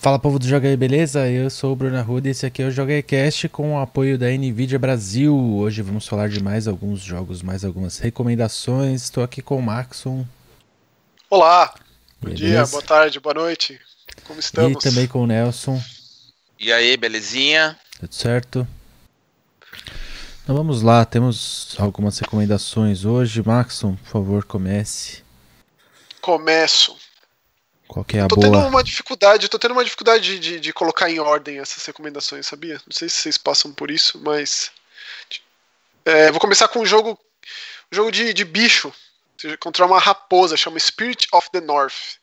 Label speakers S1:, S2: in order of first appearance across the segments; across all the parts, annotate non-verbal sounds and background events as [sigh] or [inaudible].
S1: Fala povo do Joga aí, beleza? Eu sou o Bruno Arruda e esse aqui é o Joga aí Cast com o apoio da Nvidia Brasil. Hoje vamos falar de mais alguns jogos, mais algumas recomendações. Estou aqui com o Maxon.
S2: Olá, bom dia, boa tarde, boa noite. Como estamos?
S1: E também com o Nelson.
S3: E aí, belezinha?
S1: Tudo certo? Então vamos lá, temos algumas recomendações hoje. Maxon, por favor, comece.
S2: Começo.
S1: Qual que é a
S2: tô
S1: boa?
S2: tendo uma dificuldade, tô tendo uma dificuldade de, de, colocar em ordem essas recomendações, sabia? Não sei se vocês passam por isso, mas. É, vou começar com um jogo. Um jogo de, de bicho. Contra uma raposa, chama Spirit of the North.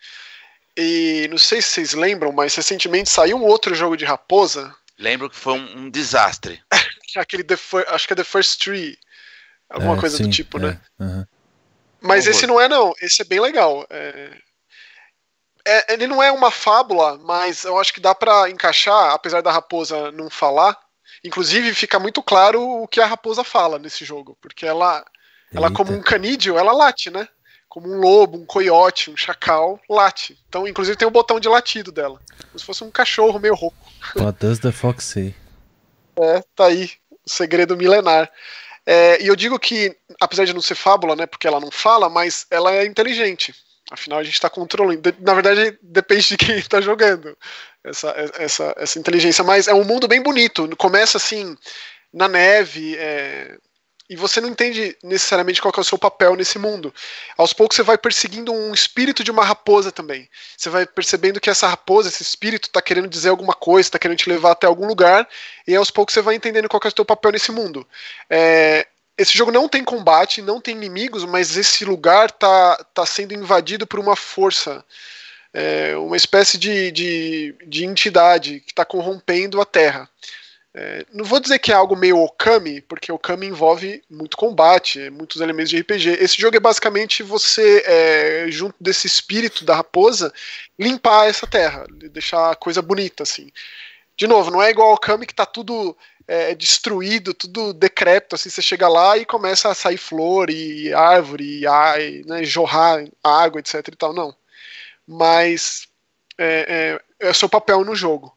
S2: E não sei se vocês lembram, mas recentemente saiu um outro jogo de raposa.
S3: Lembro que foi um, um desastre. [laughs]
S2: Aquele The acho que é The First Tree. Alguma
S1: É,
S2: coisa
S1: sim,
S2: do tipo,
S1: é,
S2: né?
S1: aham.
S2: Mas
S3: Horror.
S2: esse não é, não. Esse é bem legal. É- é- ele não é uma fábula, mas eu acho que dá pra encaixar, apesar da raposa não falar. Inclusive, fica muito claro o que a raposa fala nesse jogo, porque ela, ela como um canídeo, ela late, né? Como um lobo, um coiote, um chacal, late. Então, inclusive, tem o botão de latido dela. Como se fosse um cachorro meio rouco.
S1: What does the fox say? [laughs]
S2: É, tá aí, o segredo milenar. É, e eu digo que, apesar de não ser fábula, né, porque ela não fala, mas ela é inteligente. Afinal, a gente está controlando. Na verdade, depende de quem está jogando essa, essa, essa inteligência. Mas é um mundo bem bonito. Começa assim, na neve, é, e você não entende necessariamente qual é o seu papel nesse mundo. Aos poucos você vai perseguindo um espírito de uma raposa também. Você vai percebendo que essa raposa, esse espírito, está querendo dizer alguma coisa, está querendo te levar até algum lugar, e aos poucos você vai entendendo qual é o seu papel nesse mundo. É, esse jogo não tem combate, não tem inimigos, mas esse lugar tá, tá sendo invadido por uma força, é, uma espécie de, de, de entidade que está corrompendo a Terra. É, não vou dizer que é algo meio Okami, porque Okami envolve muito combate, muitos elementos de RPG. Esse jogo é basicamente você, é, junto desse espírito da raposa, limpar essa terra, deixar a coisa bonita, assim. De novo, não é igual Okami que tá tudo é, destruído, tudo decrépito, assim, você chega lá e começa a sair flor e árvore, e, a- e, né, jorrar água, etc e tal, não. Mas é, é, é o seu papel no jogo.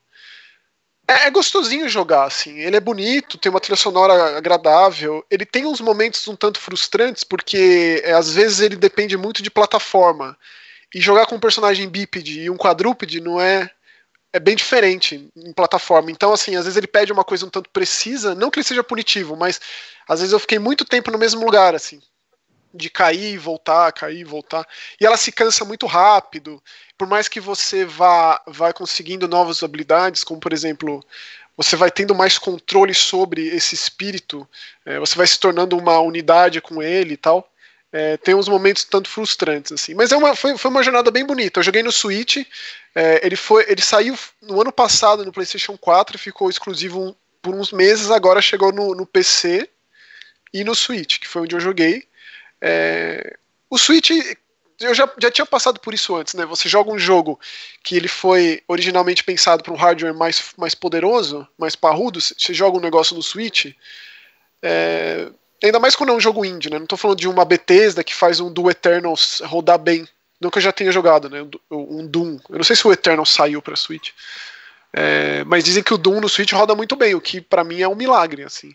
S2: É, é gostosinho jogar, assim. Ele é bonito, tem uma trilha sonora agradável. Ele tem uns momentos um tanto frustrantes, porque é, às vezes ele depende muito de plataforma. E jogar com um personagem bípede e um quadrúpede não é. É bem diferente em plataforma. Então, assim, às vezes ele pede uma coisa um tanto precisa, não que ele seja punitivo, mas às vezes eu fiquei muito tempo no mesmo lugar, assim. De cair, voltar, cair, voltar. E ela se cansa muito rápido por mais que você vá, vá conseguindo novas habilidades, como por exemplo, você vai tendo mais controle sobre esse espírito, é, você vai se tornando uma unidade com ele e tal. É, tem uns momentos tanto frustrantes assim, mas é uma, foi, foi uma jornada bem bonita. Eu joguei no Switch, é, ele foi, ele saiu no ano passado no PlayStation 4 e ficou exclusivo por uns meses. Agora chegou no, no PC e no Switch, que foi onde eu joguei. É, o Switch eu já, já tinha passado por isso antes, né? Você joga um jogo que ele foi originalmente pensado para um hardware mais, mais poderoso, mais parrudo, você joga um negócio no Switch, é, ainda mais quando é um jogo indie, né? Não tô falando de uma Bethesda que faz um do Eternals rodar bem. Não que eu já tenha jogado, né? Um Doom. Eu não sei se o Eternal saiu para Switch. É, mas dizem que o Doom no Switch roda muito bem, o que para mim é um milagre, assim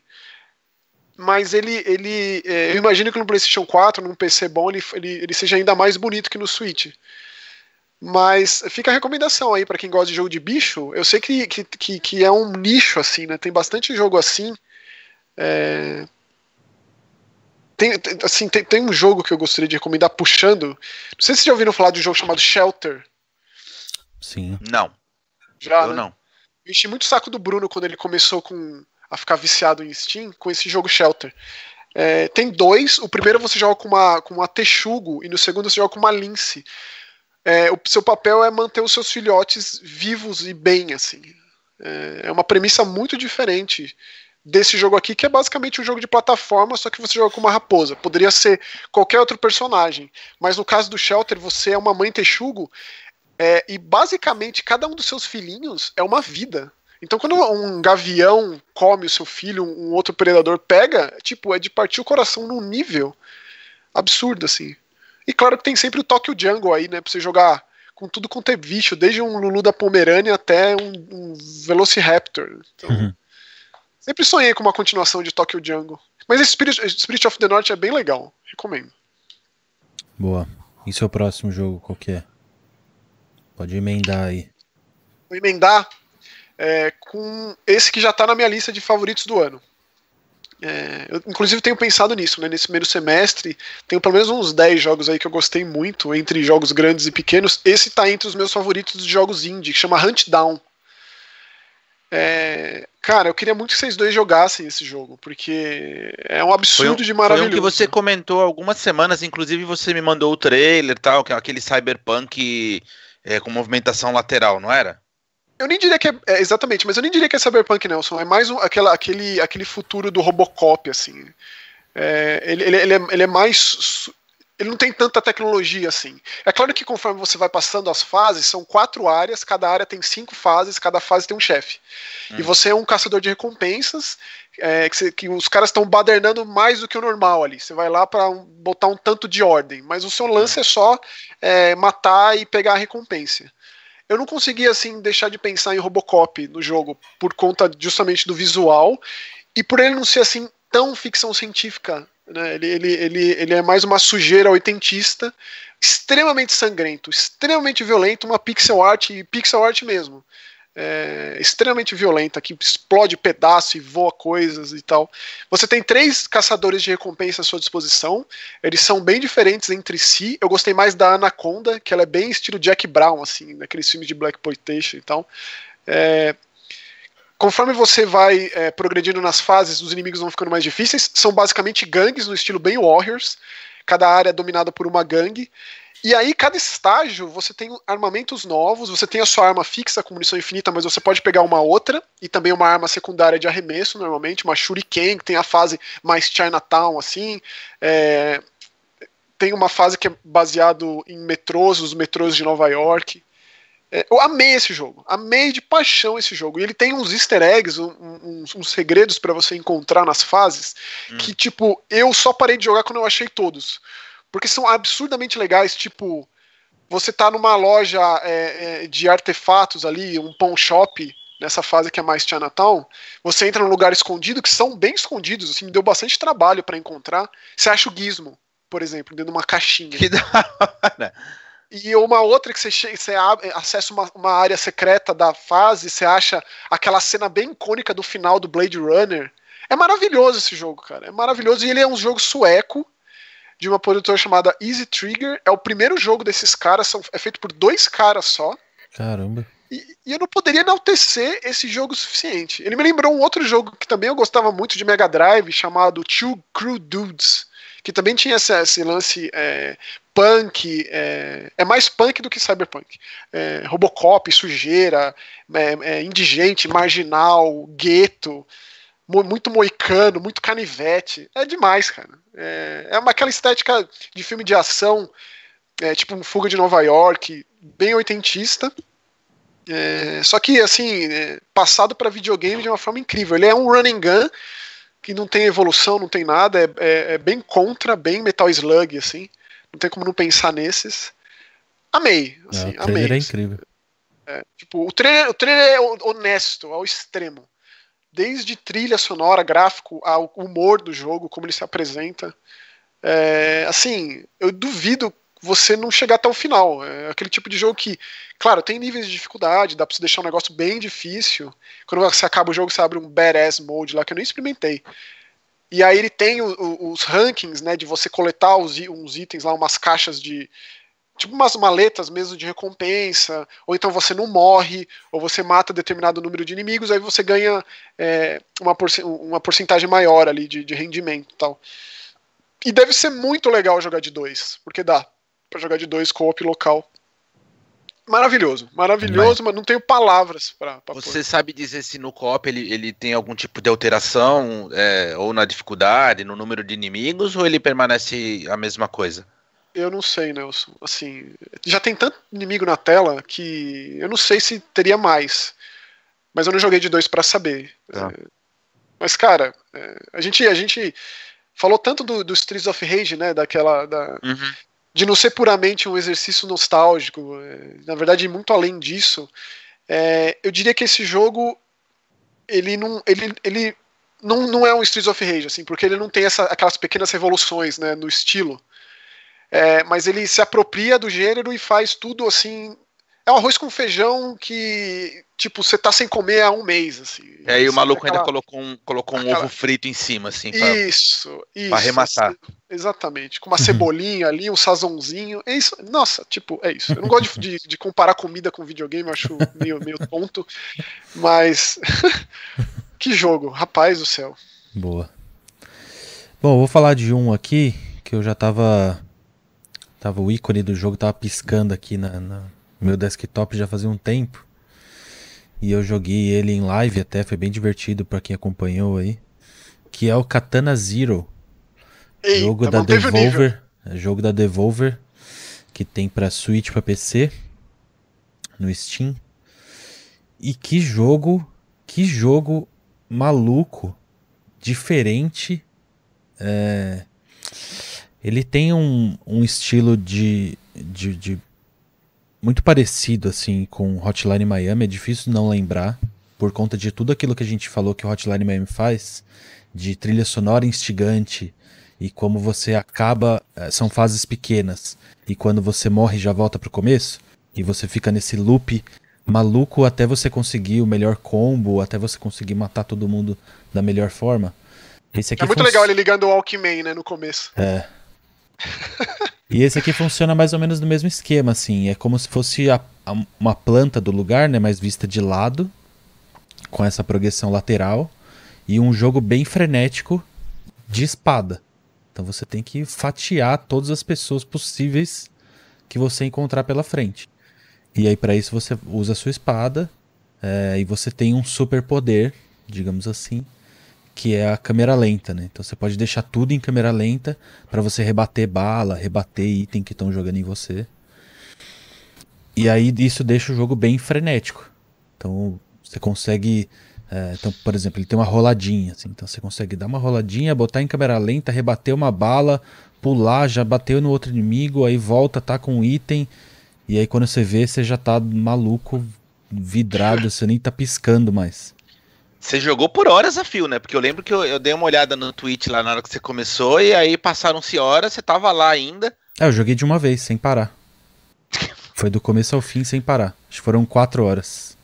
S2: mas ele, ele é, eu imagino que no PlayStation 4, num PC bom, ele, ele, ele seja ainda mais bonito que no Switch. Mas fica a recomendação aí para quem gosta de jogo de bicho. Eu sei que, que, que, que é um nicho assim, né? Tem bastante jogo assim. É... Tem, tem- assim, tem, tem um jogo que eu gostaria de recomendar puxando. Não sei se vocês já ouviram falar de um jogo chamado Shelter.
S1: Sim.
S3: Não,
S2: Já,
S3: eu
S2: né?
S3: não.
S2: Eu enchi muito o saco do Bruno quando ele começou com, a ficar viciado em Steam com esse jogo Shelter. É, tem dois. O primeiro você joga com uma, com uma texugo e no segundo você joga com uma lince. É, o seu papel é manter os seus filhotes vivos e bem, assim. É, é uma premissa muito diferente desse jogo aqui, que é basicamente um jogo de plataforma, só que você joga com uma raposa. Poderia ser qualquer outro personagem, mas no caso do Shelter, você é uma mãe texugo é, e basicamente cada um dos seus filhinhos é uma vida. Então, quando um gavião come o seu filho, um outro predador pega, tipo, é de partir o coração num nível absurdo, assim. E claro que tem sempre o Tokyo Jungle aí, né? Pra você jogar com tudo quanto é bicho, desde um Lulu da Pomerânia até um, um Velociraptor. Então, uhum. Sempre sonhei com uma continuação de Tokyo Jungle. Mas esse Spirit, Spirit of the North é bem legal, recomendo.
S1: Boa. E seu próximo jogo, qual que é? Pode emendar aí.
S2: Vou emendar é, com esse que já está na minha lista de favoritos do ano. É, eu, inclusive, tenho pensado nisso, né? Nesse primeiro semestre, tenho pelo menos uns 10 jogos aí que eu gostei muito, entre jogos grandes e pequenos. Esse está entre os meus favoritos de jogos indie, que chama Hunt Down. É, cara, eu queria muito que vocês dois jogassem esse jogo, porque é um absurdo um, de maravilhoso. Foi um
S3: que você comentou algumas semanas, inclusive você me mandou o trailer tal, que é aquele cyberpunk é, com movimentação lateral, não era?
S2: Eu nem diria que é, é, exatamente, mas eu nem diria que é cyberpunk, Nelson. É mais um, aquela, aquele, aquele futuro do Robocop, assim. É, ele, ele, ele, é, ele é mais ele não tem tanta tecnologia assim. É claro que conforme você vai passando as fases, são quatro áreas, cada área tem cinco fases, cada fase tem um chefe. Hum. E você é um caçador de recompensas, é, que, você, que, os caras estão badernando mais do que o normal ali. Você vai lá para um, botar um tanto de ordem, mas o seu lance hum. é só é, matar e pegar a recompensa eu não conseguia assim deixar de pensar em Robocop no jogo por conta justamente do visual e por ele não ser assim tão ficção científica. Né? Ele, ele, ele, ele é mais uma sujeira oitentista, extremamente sangrento, extremamente violento, uma pixel art e pixel art mesmo é, extremamente violenta, que explode pedaço e voa coisas e tal. Você tem três caçadores de recompensa à sua disposição, eles são bem diferentes entre si. Eu gostei mais da Anaconda, que ela é bem estilo Jack Brown, assim, naqueles filmes de Black Exploitation e tal. É, conforme você vai é, progredindo nas fases, os inimigos vão ficando mais difíceis. São basicamente gangues no estilo bem Warriors. Cada área é dominada por uma gangue. E aí, cada estágio, você tem armamentos novos, você tem a sua arma fixa com munição infinita, mas você pode pegar uma outra, e também uma arma secundária de arremesso, normalmente, uma Shuriken, que tem a fase mais Chinatown, assim. É, tem uma fase que é baseado em metrôs, os metrôs de Nova York. É, eu amei esse jogo, amei de paixão esse jogo. E ele tem uns easter eggs, um, uns, uns, segredos para você encontrar nas fases, hum. que, tipo, eu só parei de jogar quando eu achei todos porque são absurdamente legais, tipo, você tá numa loja é, é, de artefatos ali, um pawn shop, nessa fase que é mais Chinatown, você entra num lugar escondido, que são bem escondidos, assim, me deu bastante trabalho para encontrar. Você acha o gizmo, por exemplo, dentro de uma caixinha. Que da hora! E uma outra que você, você acessa uma, uma área secreta da fase, você acha aquela cena bem icônica do final do Blade Runner. É maravilhoso esse jogo, cara. É maravilhoso. E ele é um jogo sueco de uma produtora chamada Easy Trigger. É o primeiro jogo desses caras, são, é feito por dois caras só.
S1: Caramba.
S2: E, e, eu não poderia enaltecer esse jogo o suficiente. Ele me lembrou um outro jogo que também eu gostava muito de Mega Drive, chamado Two Crew Dudes, que também tinha esse, esse lance é, punk, é, é, mais punk do que cyberpunk. É, Robocop, sujeira, é, é, indigente, marginal, gueto muito moicano, muito canivete. É demais, cara. É, é uma, aquela estética de filme de ação, é, tipo um Fuga de Nova York, bem oitentista. Só que, assim, passado para videogame de uma forma incrível. Ele é um running gun que não tem evolução, não tem nada, é, é, é bem contra, bem Metal Slug, assim. Não tem como não pensar nesses. Amei, assim,
S1: é, o amei. é incrível.
S2: É, tipo, o trailer, o trailer é honesto ao extremo desde trilha sonora, gráfico, ao humor do jogo, como ele se apresenta. É, assim, eu duvido você não chegar até o final. É aquele tipo de jogo que, claro, tem níveis de dificuldade, dá pra você deixar um negócio bem difícil. Quando você acaba o jogo, você abre um badass mode lá que eu nem experimentei. E aí ele tem o, o, os rankings, né, de você coletar os, uns itens lá, umas caixas de, tipo umas maletas mesmo de recompensa, ou então você não morre, ou você mata determinado número de inimigos, aí você ganha é, uma, uma porcentagem maior ali de, de rendimento e tal. E deve ser muito legal jogar de dois, porque dá para jogar de dois co-op local. Maravilhoso, maravilhoso, mas, mas não tenho palavras para.
S3: Você pôr. sabe dizer se no co-op ele, ele tem algum tipo de alteração, é, ou na dificuldade, no número de inimigos, ou ele permanece a mesma coisa?
S2: Eu não sei, Nelson. Assim, já tem tanto inimigo na tela que eu não sei se teria mais. Mas eu não joguei de dois para saber. Tá. É, mas, cara, é, a, gente, a gente falou tanto do, do Streets of Rage, né? Daquela. Da, uhum. De não ser puramente um exercício nostálgico, é, na verdade, muito além disso, é, eu diria que esse jogo ele não, ele, ele não, não é um Streets of Rage, assim, porque ele não tem essa, aquelas pequenas revoluções né, no estilo. É, mas ele se apropria do gênero e faz tudo assim é um arroz com feijão que, tipo, você tá sem comer há um mês, assim.
S3: É, e o maluco aquela... ainda colocou um, colocou um aquela... ovo frito em cima, assim,
S2: pra, isso, isso.
S3: Pra arrematar.
S2: Assim, exatamente. Com uma cebolinha ali, um sazãozinho. É isso. Nossa, tipo, é isso. Eu não gosto de, de, de comparar comida com videogame, eu acho meio, meio tonto. Mas. [laughs] que jogo, rapaz do céu.
S1: Boa. Bom, vou falar de um aqui que eu já tava. Tava o ícone do jogo, tava piscando aqui na, na meu desktop já fazia um tempo. E eu joguei ele em live até, foi bem divertido para quem acompanhou aí. Que é o Katana Zero. Eita, jogo da Devolver. É jogo da Devolver. Que tem pra Switch pra PC. No Steam. E que jogo. Que jogo maluco. Diferente. É, ele tem um, um estilo de, de, de muito parecido assim com Hotline Miami, é difícil não lembrar por conta de tudo aquilo que a gente falou que o Hotline Miami faz, de trilha sonora instigante e como você acaba, eh, são fases pequenas e quando você morre já volta pro começo e você fica nesse loop maluco até você conseguir o melhor combo, até você conseguir matar todo mundo da melhor forma.
S2: Esse aqui é muito legal ele ligando o Alckmin, né, no começo.
S1: É. [laughs] E esse aqui funciona mais ou menos do mesmo esquema, assim. É como se fosse a, a, uma planta do lugar, né? Mas vista de lado, com essa progressão lateral. E um jogo bem frenético de espada. Então você tem que fatiar todas as pessoas possíveis que você encontrar pela frente. E aí, para isso, você usa a sua espada. É, e você tem um super poder, digamos assim, que é a câmera lenta, né? Então você pode deixar tudo em câmera lenta para você rebater bala, rebater item que estão jogando em você. E aí isso deixa o jogo bem frenético. Então você consegue, é, então por exemplo, ele tem uma roladinha, assim, então você consegue dar uma roladinha, botar em câmera lenta, rebater uma bala, pular, já bateu no outro inimigo, aí volta, tá com um item e aí quando você vê você já tá maluco, vidrado, você nem tá piscando mais.
S3: Você jogou por horas a fio, né? Porque eu lembro que eu, eu, dei uma olhada no Twitch lá na hora que você começou, e aí passaram-se horas, você tava lá ainda.
S1: É, eu joguei de uma vez, sem parar. [laughs] Foi do começo ao fim, sem parar. Acho que foram quatro horas.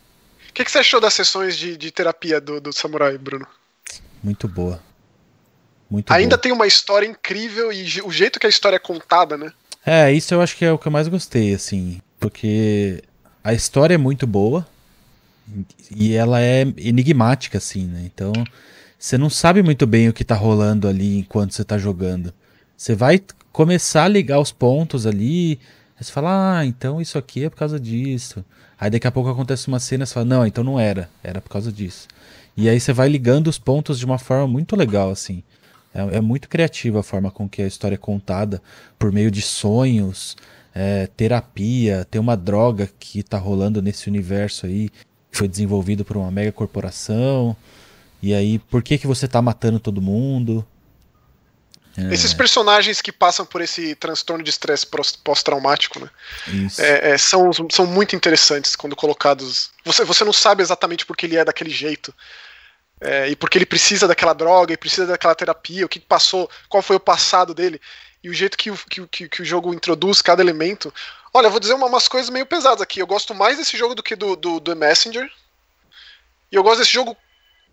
S2: O que, que, você achou das sessões de, de terapia do, do Samurai, Bruno?
S1: Muito boa. Muito
S2: Ainda
S1: boa.
S2: tem uma história incrível e o jeito que a história é contada, né?
S1: É, isso eu acho que é o que eu mais gostei, assim. Porque a história é muito boa e ela é enigmática, assim, né? Então, você não sabe muito bem o que tá rolando ali enquanto você tá jogando. Você vai começar a ligar os pontos ali, aí você fala, ah, então isso aqui é por causa disso. Aí daqui a pouco acontece uma cena e você fala, não, então não era, era por causa disso. E aí você vai ligando os pontos de uma forma muito legal, assim. É, é muito criativa a forma com que a história é contada, por meio de sonhos, é, terapia, tem uma droga que tá rolando nesse universo aí, foi desenvolvido por uma mega corporação. E aí, por que que você tá matando todo mundo?
S2: É. Esses personagens que passam por esse transtorno de estresse pós-traumático, né? É, é, são, são muito interessantes quando colocados. Você, você não sabe exatamente por que ele é daquele jeito. É, e porque ele precisa daquela droga, e precisa daquela terapia, o que passou, qual foi o passado dele. E o jeito que o, que, que o jogo introduz cada elemento. Olha, eu vou dizer uma, umas coisas meio pesadas aqui. Eu gosto mais desse jogo do que do, do, do Messenger. E eu gosto desse jogo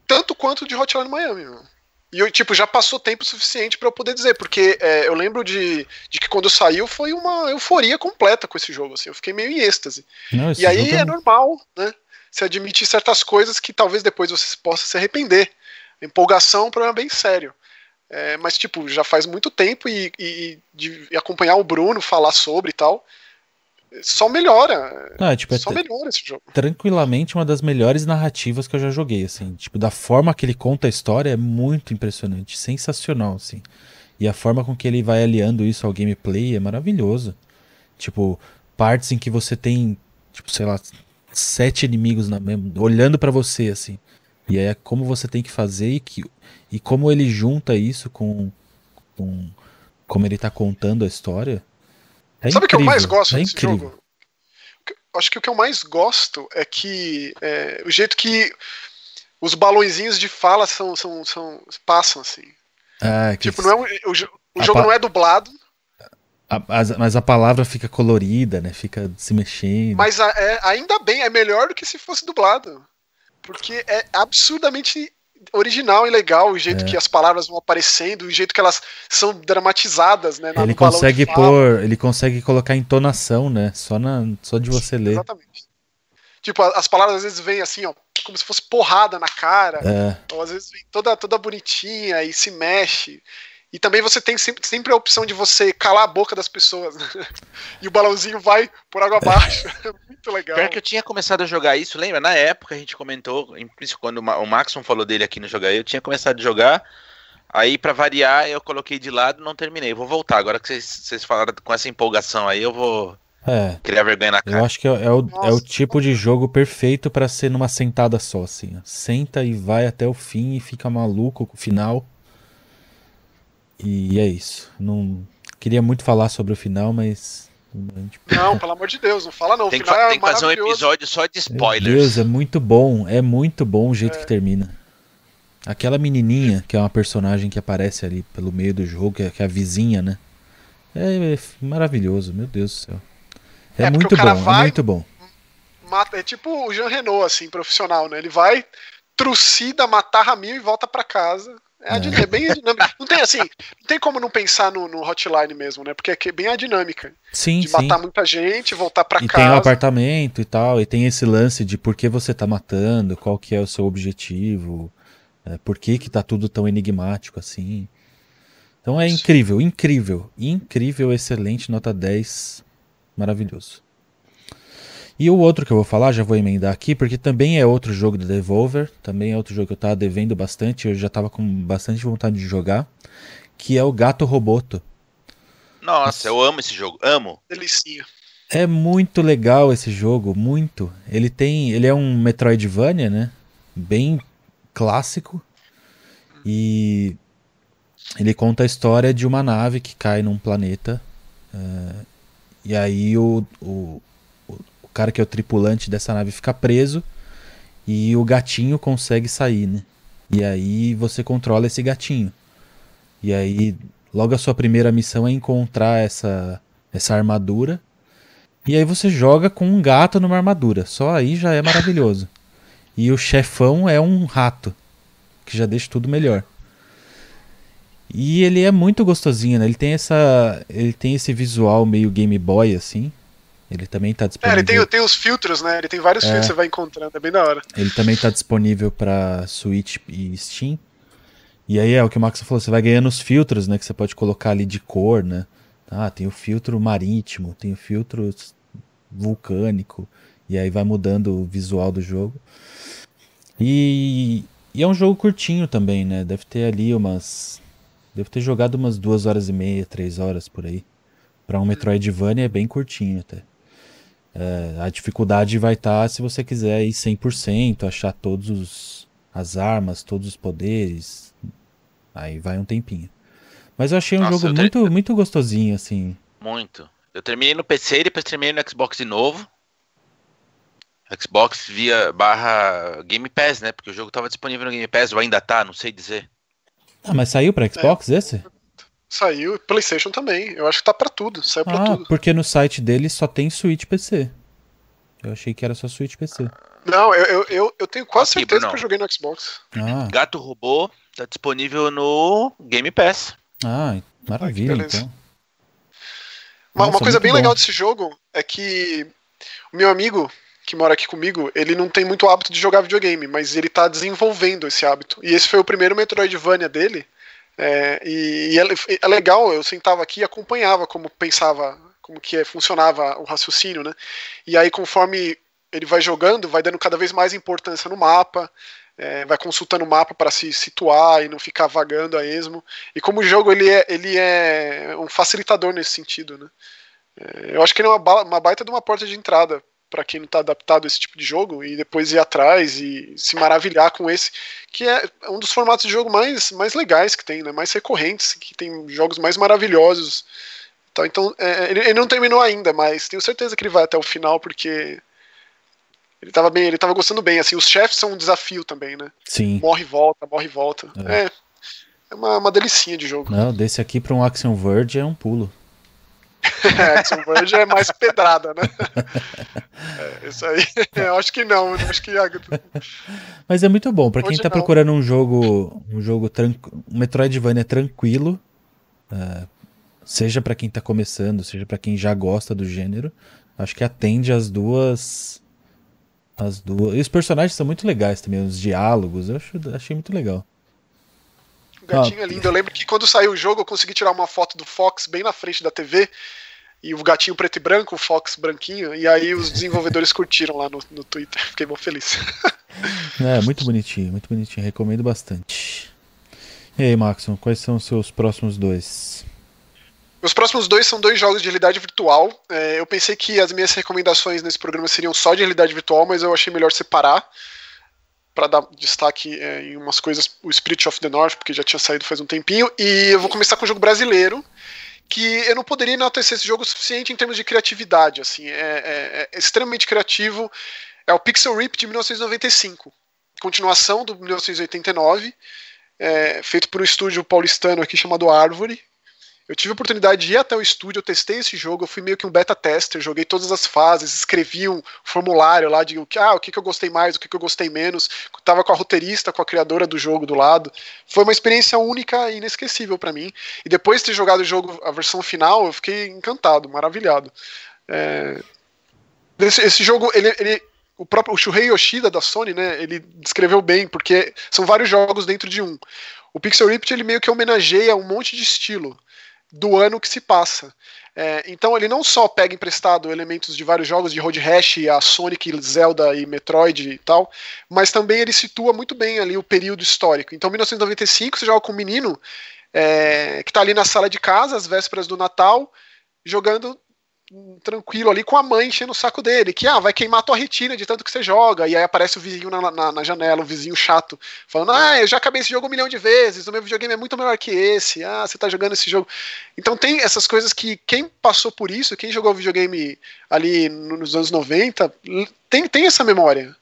S2: tanto quanto de Hotline Miami. Meu. E eu, tipo, já passou tempo suficiente para eu poder dizer, porque é, eu lembro de, de que quando saiu foi uma euforia completa com esse jogo, assim, eu fiquei meio em êxtase. Não, e aí é, é normal, né? Você admitir certas coisas que talvez depois você possa se arrepender. empolgação é um problema bem sério. É, mas, tipo, já faz muito tempo e, e, e, acompanhar o Bruno falar sobre e tal só melhora.
S1: Ah, tipo,
S2: só é melhora esse jogo.
S1: Tranquilamente uma das melhores narrativas que eu já joguei, assim. Tipo, da forma que ele conta a história é muito impressionante, sensacional, assim. E a forma com que ele vai aliando isso ao gameplay é maravilhoso. Tipo, partes em que você tem, tipo, sei lá, sete inimigos na, olhando para você, assim. E aí é como você tem que fazer e, que, e como ele junta isso com, com como ele tá contando a história É
S2: Sabe o que eu mais gosto
S1: é
S2: desse
S1: incrível.
S2: jogo? Acho que o que eu mais gosto é que é, o jeito que os balõezinhos de fala são, são, são passam assim.
S1: Ah,
S2: Tipo, não é um- o, o jogo
S1: pa-
S2: não é dublado,
S1: a- as- mas a palavra fica colorida, né? Fica se mexendo.
S2: mas a- é- ainda bem, é melhor do que se fosse dublado. Porque é absurdamente original e legal o jeito
S1: É.
S2: que as palavras vão aparecendo, o jeito que elas são dramatizadas, né?
S1: ele consegue pôr, ele consegue colocar entonação, né? Só na, só de você ler.
S2: Exatamente. Tipo, as palavras às vezes vêm assim, ó, como se fosse porrada na cara.
S1: É,
S2: Ou às vezes vem toda, toda bonitinha e se mexe. E também você tem sempre, sempre a opção de você calar a boca das pessoas. né? E o balãozinho vai por água abaixo. [laughs] É muito legal.
S3: Pior que eu tinha começado a jogar isso, lembra? Na época a gente comentou, quando o Ma- o Maxon falou dele aqui no Jogar, eu tinha começado a jogar. Aí, pra variar, eu coloquei de lado e não terminei. Vou voltar. Agora que vocês, vocês falaram com essa empolgação aí, eu vou
S1: é.
S3: criar vergonha na
S1: Eu
S3: cara.
S1: acho que é, é o, é o tipo de jogo perfeito pra ser numa sentada só, assim. Senta e vai até o fim e fica maluco com o final. E é isso. Não queria muito falar sobre o final, mas a [laughs]
S2: Não, pelo amor de Deus, não fala não. O
S3: Tem que,
S2: é
S3: tem que fazer um episódio só de
S1: Meu
S3: spoilers.
S1: Deus, é muito bom. É muito bom o jeito que termina. Aquela menininha, que é uma personagem que aparece ali pelo meio do jogo, que é, que é a vizinha, né? É, é maravilhoso, meu Deus do céu. É,
S2: É,
S1: muito bom, é
S2: vai-
S1: muito bom.
S2: Mata- é tipo o Jean Renault, assim, profissional, né? Ele vai, trucida, matar Ramil e volta pra casa. É, a
S1: É.
S2: din- é bem dinâmico. Não tem assim, não tem como não pensar no, no hotline mesmo, né? Porque é que- bem a dinâmica.
S1: Sim,
S2: De
S1: sim.
S2: matar muita gente, voltar pra
S1: E
S2: casa.
S1: tem o apartamento e tal, e tem esse lance de por que você tá matando, qual que é o seu objetivo, é, por que que tá tudo tão enigmático assim. Então é incrível, incrível, incrível, excelente, nota 10, maravilhoso. E o outro que eu vou falar, já vou emendar aqui, porque também é outro jogo da Devolver, também é outro jogo que eu tava devendo bastante, eu já tava com bastante vontade de jogar, que é o Gato Roboto.
S3: Nossa, eu amo esse jogo. Amo.
S2: Delicinha.
S1: É muito legal esse jogo, muito. Ele tem, ele é um Metroidvania, né? Bem clássico. E ele conta a história de uma nave que cai num planeta. eh, e aí o o cara que é o tripulante dessa nave fica preso e o gatinho consegue sair, né? E aí você controla esse gatinho. E aí logo a sua primeira missão é encontrar essa essa armadura. E aí você joga com um gato numa armadura. Só aí já é maravilhoso. E o chefão é um rato, que já deixa tudo melhor. E ele é muito gostosinho, né? Ele tem essa, ele tem esse visual meio Game Boy assim. Ele também tá
S2: É,
S1: disponível.
S2: ele tem, tem os filtros, né? Ele tem vários
S1: É.
S2: filtros que você vai encontrando, é bem da hora.
S1: Ele também tá disponível para Switch e Steam. E aí é o que o Max falou, você vai ganhando os filtros, né, que você pode colocar ali de cor, né? Ah, tem o filtro marítimo, tem o filtro vulcânico, e aí vai mudando o visual do jogo. E, e é um jogo curtinho também, né? Deve ter ali umas. Devo ter jogado umas duas horas e meia, três horas por aí. Pra um Metroidvania é bem curtinho até. É, a dificuldade vai estar se você quiser ir 100%, achar todos os, as armas, todos os poderes. Aí vai um tempinho. Mas eu achei um
S3: Nossa,
S1: jogo
S3: eu te-
S1: muito, muito gostosinho, assim.
S3: Muito. Eu terminei no PC e depois terminei no Xbox de novo. Xbox via barra Game Pass, né? Porque o jogo tava disponível no Game Pass, ou ainda tá, não sei dizer.
S1: Ah, mas saiu pra Xbox esse?
S2: Saiu, PlayStation também. Eu acho que tá pra tudo, saiu pra
S1: Ah,
S2: tudo.
S1: porque no site dele só tem Switch PC. Eu achei que era só Switch PC.
S2: Não, eu, eu, eu, eu tenho quase
S3: Aqui,
S2: certeza
S3: Brunão.
S2: que eu joguei no Xbox.
S1: Ah,
S3: Gato Robô tá disponível no Game Pass.
S1: ah maravilha, então.
S2: Uma,
S1: Nossa,
S2: uma coisa bem
S1: bom.
S2: legal desse jogo é que o meu amigo que mora aqui comigo, ele não tem muito hábito de jogar videogame, mas ele tá desenvolvendo esse hábito. E esse foi o primeiro Metroidvania dele. É, e e é, é legal, eu sentava aqui e acompanhava como pensava, como que é, funcionava o raciocínio, né? E aí conforme ele vai jogando, vai dando cada vez mais importância no mapa, é, vai consultando o mapa para se situar e não ficar vagando a esmo. E como o jogo ele é, ele é um facilitador nesse sentido, né? É, eu acho que ele é uma, ba- uma baita de uma porta de entrada para quem não está adaptado a esse tipo de jogo e depois ir atrás e se maravilhar com esse, que é um dos formatos de jogo mais, mais legais que tem, né? mais recorrentes, que tem jogos mais maravilhosos. Tal. Então, é, ele, ele, não terminou ainda, mas tenho certeza que ele vai até o final, porque ele tava bem, ele tava gostando bem. Assim, os chefes são um desafio também, né?
S1: Sim.
S2: Morre e volta, morre e volta. É, é, é uma, uma delicinha de jogo.
S1: Não, desse aqui pra um Action Verge é um pulo. [laughs]
S2: Action Verge é mais pedrada, né? é, isso aí, [laughs] eu acho que não, acho que
S1: Mas é muito bom para quem tá não. procurando um jogo, um jogo tranquilo, um Metroidvania tranquilo, uh, seja para quem tá começando, seja para quem já gosta do gênero, acho que atende as duas as duas. E os personagens são muito legais também, os diálogos, eu acho, achei muito legal.
S2: Gatinho ah, é lindo. Eu lembro que quando saiu o jogo eu consegui tirar uma foto do Fox bem na frente da TV e o gatinho preto e branco, o Fox branquinho, e aí os desenvolvedores [laughs] curtiram lá no, no Twitter. Fiquei bom feliz. [laughs]
S1: é, muito bonitinho, muito bonitinho. Recomendo bastante. E aí, Maxon, quais são os seus próximos dois?
S2: Meus próximos dois são dois jogos de realidade virtual. É, eu pensei que as minhas recomendações nesse programa seriam só de realidade virtual, mas eu achei melhor separar para dar destaque é, em umas coisas, o Spirit of the North, porque já tinha saído faz um tempinho. E eu vou começar com um jogo brasileiro, que eu não poderia enaltecer esse jogo o suficiente em termos de criatividade. Assim, é, é, é extremamente criativo. É o Pixel Rip de 1995, continuação do 1989, é, feito por um estúdio paulistano aqui chamado Árvore. Eu tive a oportunidade de ir até o estúdio, eu testei esse jogo, eu fui meio que um beta tester, joguei todas as fases, escrevi um formulário lá de ah, o que, que eu gostei mais, o que, que eu gostei menos. Tava com a roteirista, com a criadora do jogo do lado. Foi uma experiência única e inesquecível para mim. E depois de ter jogado o jogo, a versão final, eu fiquei encantado, maravilhado. É... Esse, esse, jogo, ele, ele, o próprio o Shuhei Yoshida da Sony, né, ele descreveu bem, porque são vários jogos dentro de um. O Pixel Rift ele meio que homenageia um monte de estilo do ano que se passa. É, então ele não só pega emprestado elementos de vários jogos de Road Rash, a Sonic, Zelda e Metroid e tal, mas também ele situa muito bem ali o período histórico. Então 1995 você joga com um menino é, que está ali na sala de casa, às vésperas do Natal, jogando tranquilo ali com a mãe enchendo o saco dele, que ah, vai queimar tua retina de tanto que você joga, e aí aparece o vizinho na, na, na, janela, o vizinho chato, falando, ah, eu já acabei esse jogo um milhão de vezes, o meu videogame é muito melhor que esse, ah, você tá jogando esse jogo. Então tem essas coisas que quem passou por isso, quem jogou videogame ali nos anos 90, tem, tem essa memória.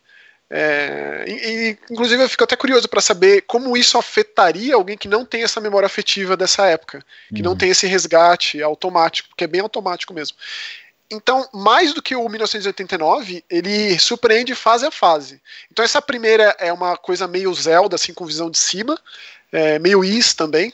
S2: É, e, inclusive eu fico até curioso para saber como isso afetaria alguém que não tem essa memória afetiva dessa época, que uhum. não tem esse resgate automático, que é bem automático mesmo. Então, mais do que o 1989, ele surpreende fase a fase. Então, essa primeira é uma coisa meio Zelda, assim, com visão de cima, é, meio Is também.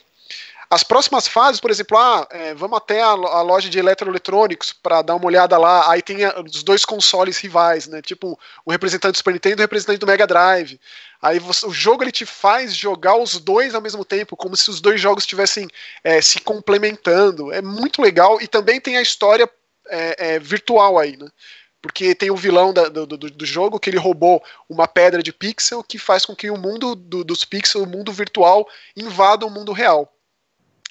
S2: As próximas fases, por exemplo, ah, é, vamos até a, a, loja de eletroeletrônicos para dar uma olhada lá. Aí tem a, os dois consoles rivais, né? Tipo, o representante do Super Nintendo e o representante do Mega Drive. Aí você, o jogo ele te faz jogar os dois ao mesmo tempo, como se os dois jogos estivessem é, se complementando. É muito legal e também tem a história é, é virtual aí, né? Porque tem o vilão da, do, do, do, jogo que ele roubou uma pedra de pixel que faz com que o mundo do, dos pixels, o mundo virtual, invada o mundo real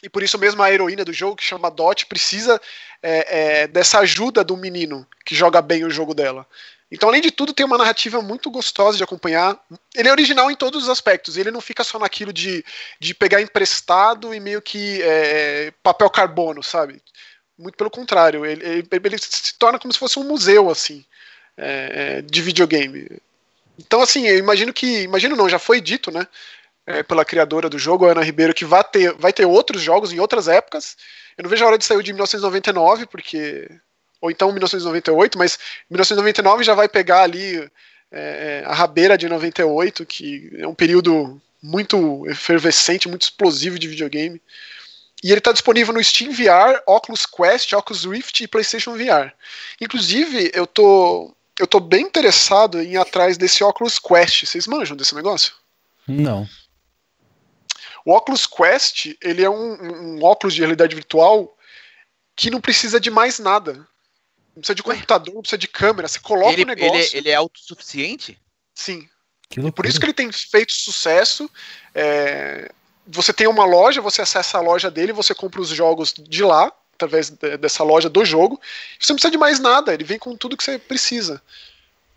S2: e por isso mesmo a heroína do jogo, que chama Dot, precisa é, é, dessa ajuda do menino que joga bem o jogo dela. Então, além de tudo, tem uma narrativa muito gostosa de acompanhar. Ele é original em todos os aspectos. Ele não fica só naquilo de, de pegar emprestado e meio que é, papel carbono, sabe? Muito pelo contrário. Ele, ele, ele, se torna como se fosse um museu, assim, é, é, de videogame. Então, assim, eu imagino que. Imagino não, já foi dito, né? É, pela criadora do jogo, Ana Ribeiro, que vai ter, vai ter outros jogos em outras épocas. Eu não vejo a hora de sair de 1999, porque. Ou então 1998, mas 1999 já vai pegar ali é, é, a rabeira de 98, que é um período muito efervescente, muito explosivo de videogame. E ele está disponível no Steam VR, Oculus Quest, Oculus Rift e PlayStation VR. Inclusive, eu tô, eu tô bem interessado em ir atrás desse Oculus Quest. Vocês manjam desse negócio?
S1: Não.
S2: O Oculus Quest, ele é um, um óculos de realidade virtual que não precisa de mais nada. Não precisa de computador, não precisa de câmera. Você coloca
S3: ele,
S2: o negócio.
S3: Ele, ele é autossuficiente?
S2: Sim. E por isso que ele tem feito sucesso. É... Você tem uma loja, você acessa a loja dele, você compra os jogos de lá, através dessa loja do jogo. Você não precisa de mais nada, ele vem com tudo que você precisa.